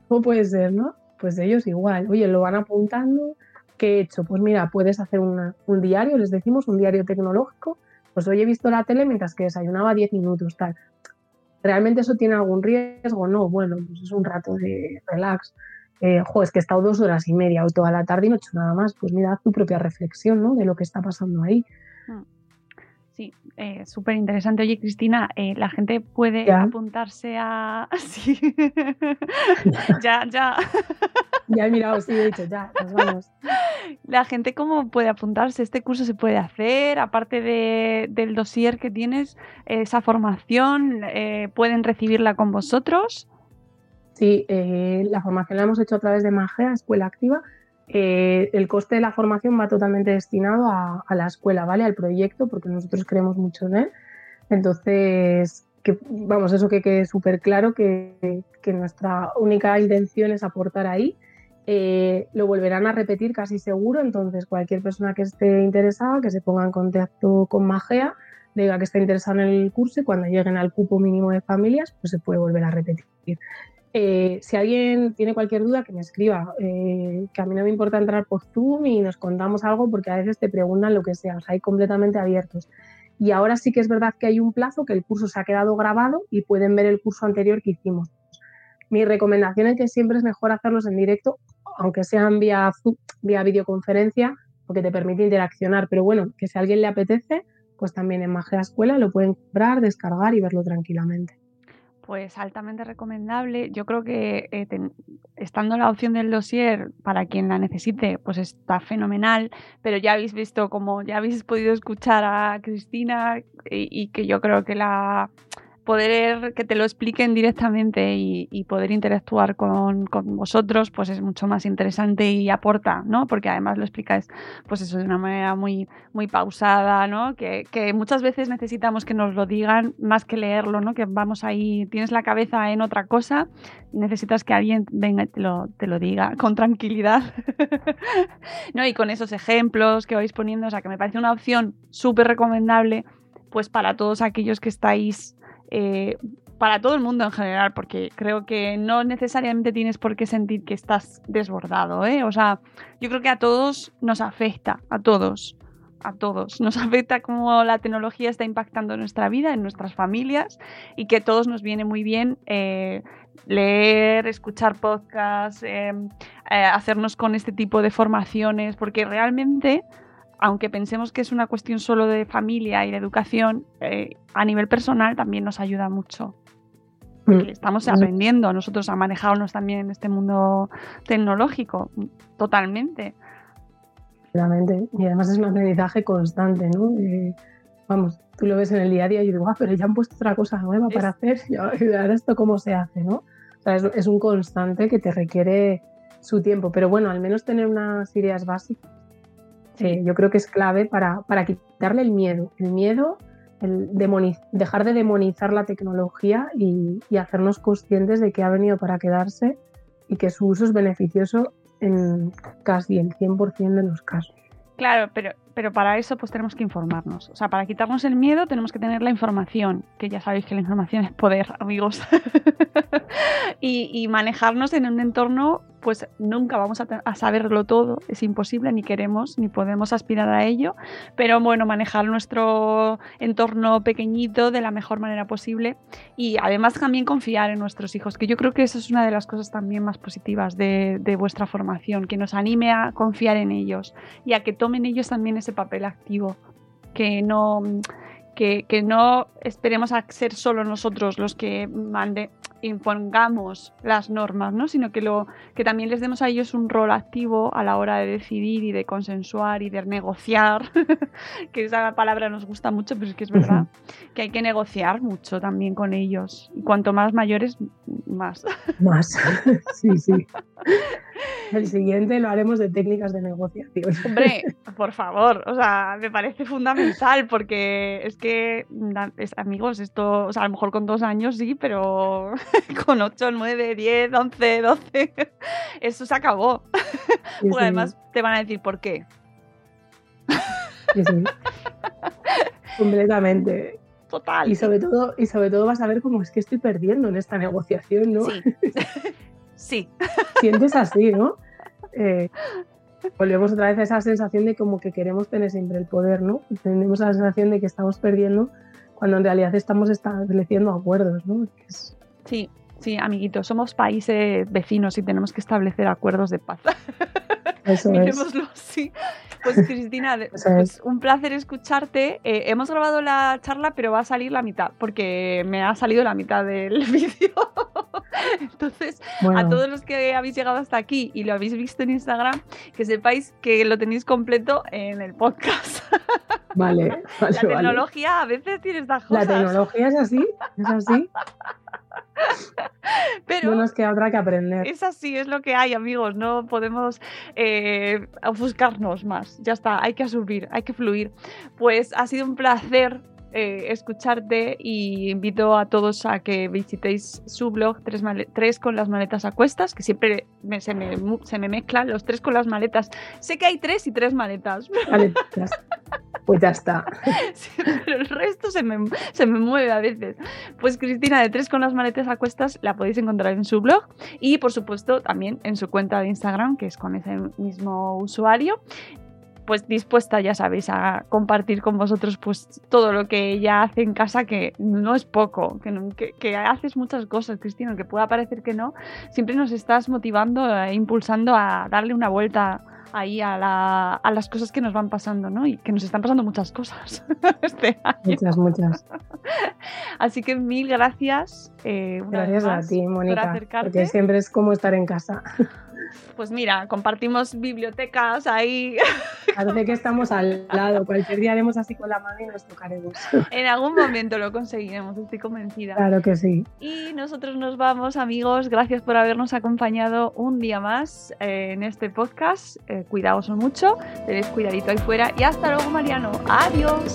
¿Cómo puede ser, no? Pues ellos igual. Oye, lo van apuntando. ¿Qué he hecho? Pues mira, puedes hacer un diario, les decimos, un diario tecnológico. Pues hoy he visto la tele mientras que desayunaba 10 minutos, tal. ¿Realmente eso tiene algún riesgo? No, bueno, pues es un rato de relax. Eh, es que he estado dos horas y media o toda la tarde y no he hecho nada más. Pues mira, haz tu propia reflexión ¿no? de lo que está pasando ahí. Hmm. Sí, eh, súper interesante. Oye, Cristina, eh, la gente puede apuntarse a. Sí. ya, ya. ya he mirado, sí, he dicho, ya, nos vamos. La gente, ¿cómo puede apuntarse? ¿Este curso se puede hacer? Aparte de, del dossier que tienes, esa formación, eh, ¿pueden recibirla con vosotros? Sí, la formación la hemos hecho a través de Magea, Escuela Activa eh, el coste de la formación va totalmente destinado a, la escuela, ¿vale? Al proyecto, porque nosotros creemos mucho en él. Entonces, vamos, eso que quede súper claro, que, nuestra única intención es aportar ahí. Eh, lo volverán a repetir casi seguro, entonces cualquier persona que esté interesada, que se ponga en contacto con Magea, diga que está interesada en el curso y cuando lleguen al cupo mínimo de familias, pues se puede volver a repetir. Eh, si alguien tiene cualquier duda, que me escriba, eh, que a mí no me importa entrar por Zoom y nos contamos algo porque a veces te preguntan lo que sea, o sea, hay completamente abiertos. Y ahora sí que es verdad que hay un plazo, que el curso se ha quedado grabado y pueden ver el curso anterior que hicimos. Mi recomendación es que siempre es mejor hacerlos en directo, aunque sean vía, vía videoconferencia, porque te permite interaccionar. Pero bueno, que si a alguien le apetece, pues también en Magia Escuela lo pueden comprar, descargar y verlo tranquilamente pues altamente recomendable. Yo creo que eh, estando la opción del dossier para quien la necesite, pues está fenomenal. Pero ya habéis visto, como ya habéis podido escuchar a Cristina y que yo creo que la poder que te lo expliquen directamente y, poder interactuar con, vosotros, pues es mucho más interesante y aporta, ¿no? Porque además lo explicáis, pues eso de una manera muy, muy pausada, ¿no? Que, muchas veces necesitamos que nos lo digan más que leerlo, ¿no? Que vamos ahí, tienes la cabeza en otra cosa y necesitas que alguien venga y te lo, te lo diga con tranquilidad, ¿no? Y con esos ejemplos que vais poniendo, o sea, que me parece una opción súper recomendable, pues para todos aquellos que estáis eh, para todo el mundo en general, porque creo que no necesariamente tienes por qué sentir que estás desbordado, ¿eh? O sea, yo creo que a todos nos afecta, a todos, a todos. Nos afecta cómo la tecnología está impactando nuestra vida, en nuestras familias, y que a todos nos viene muy bien eh, leer, escuchar podcasts, hacernos con este tipo de formaciones, porque realmente aunque pensemos que es una cuestión solo de familia y de educación, eh, a nivel personal también nos ayuda mucho. Mm. estamos aprendiendo nosotros a manejarnos también en este mundo tecnológico, totalmente. Y además es un aprendizaje constante, ¿no? vamos, tú lo ves en el día a día y digo, ah, pero ya han puesto otra cosa nueva para hacer, y ahora esto cómo se hace, ¿no? O sea, es, es un constante que te requiere su tiempo, pero bueno, al menos tener unas ideas básicas eh, yo creo que es clave para, para quitarle el miedo. El miedo, el dejar de demonizar la tecnología y, hacernos conscientes de que ha venido para quedarse y que su uso es beneficioso en casi el 100% de los casos. Claro, pero pero para eso pues tenemos que informarnos. O sea, para quitarnos el miedo tenemos que tener la información, que ya sabéis que la información es poder, amigos. y, manejarnos en un entorno, pues nunca vamos a, saberlo todo, es imposible, ni queremos, ni podemos aspirar a ello, pero bueno, manejar nuestro entorno pequeñito de la mejor manera posible y además también confiar en nuestros hijos, que yo creo que eso es una de las cosas también más positivas de, vuestra formación, que nos anime a confiar en ellos y a que tomen ellos también ese papel activo, que no que, no esperemos a ser solo nosotros los que mande, impongamos las normas, ¿no? sino que, lo, que también les demos a ellos un rol activo a la hora de decidir y de consensuar y de negociar, que esa palabra nos gusta mucho, pero es que es verdad, que hay que negociar mucho también con ellos. Y cuanto más mayores, más. Más, sí, sí. El siguiente lo haremos de técnicas de negociación. Hombre, por favor, o sea, me parece fundamental porque es que, amigos, esto, o sea, a lo mejor con dos años sí, pero con ocho, nueve, diez, once, doce, eso se acabó. además te van a decir por qué. Completamente. Total. Y sobre todo, y sobre todo vas a ver cómo es que estoy perdiendo en esta negociación, ¿no? Sí. sí. Sientes así, ¿no? Eh, volvemos otra vez a esa sensación de como que queremos tener siempre el poder, ¿no? tenemos la sensación de que estamos perdiendo cuando en realidad estamos estableciendo acuerdos, ¿no? Sí, sí, amiguitos, somos países vecinos y tenemos que establecer acuerdos de paz. Eso Miremoslo así. Pues Cristina, pues un placer escucharte. Eh, hemos grabado la charla, pero va a salir la mitad, porque me ha salido la mitad del vídeo. Entonces, a todos los que habéis llegado hasta aquí y lo habéis visto en Instagram, que sepáis que lo tenéis completo en el podcast. Vale, vale La tecnología a veces tiene estas cosas. La tecnología es así, es así. Pero no nos queda otra que aprender. Es así, es lo que hay, amigos. No podemos eh, ofuscarnos más. Ya está, hay que asumir, hay que fluir. Pues ha sido un placer eh, escucharte y invito a todos a que visitéis su blog tres, con las maletas a cuestas, que siempre se, me, se, me, mezclan los tres con las maletas. Sé que hay tres y tres maletas. Maletas. Pues ya está. pero el resto se me, se me mueve a veces. Pues Cristina de Tres con las maletas a cuestas la podéis encontrar en su blog y por supuesto también en su cuenta de Instagram, que es con ese mismo usuario pues dispuesta, ya sabéis, a compartir con vosotros pues todo lo que ella hace en casa, que no es poco, que, que, haces muchas cosas, Cristina, que pueda parecer que no, siempre nos estás motivando e impulsando a darle una vuelta ahí a, la, a, las cosas que nos van pasando, ¿no? Y que nos están pasando muchas cosas este Muchas, muchas. Así que mil gracias. Eh, gracias a ti, Mónica. Porque siempre es como estar en casa. Pues mira, compartimos bibliotecas ahí. Parece que estamos al lado. Cualquier día haremos así con la mano y nos tocaremos. En algún momento lo conseguiremos, estoy convencida. Claro que sí. Y nosotros nos vamos, amigos. Gracias por habernos acompañado un día más eh, en este podcast. Eh, cuidaos mucho, tenéis cuidadito ahí fuera. Y hasta luego, Mariano. Adiós.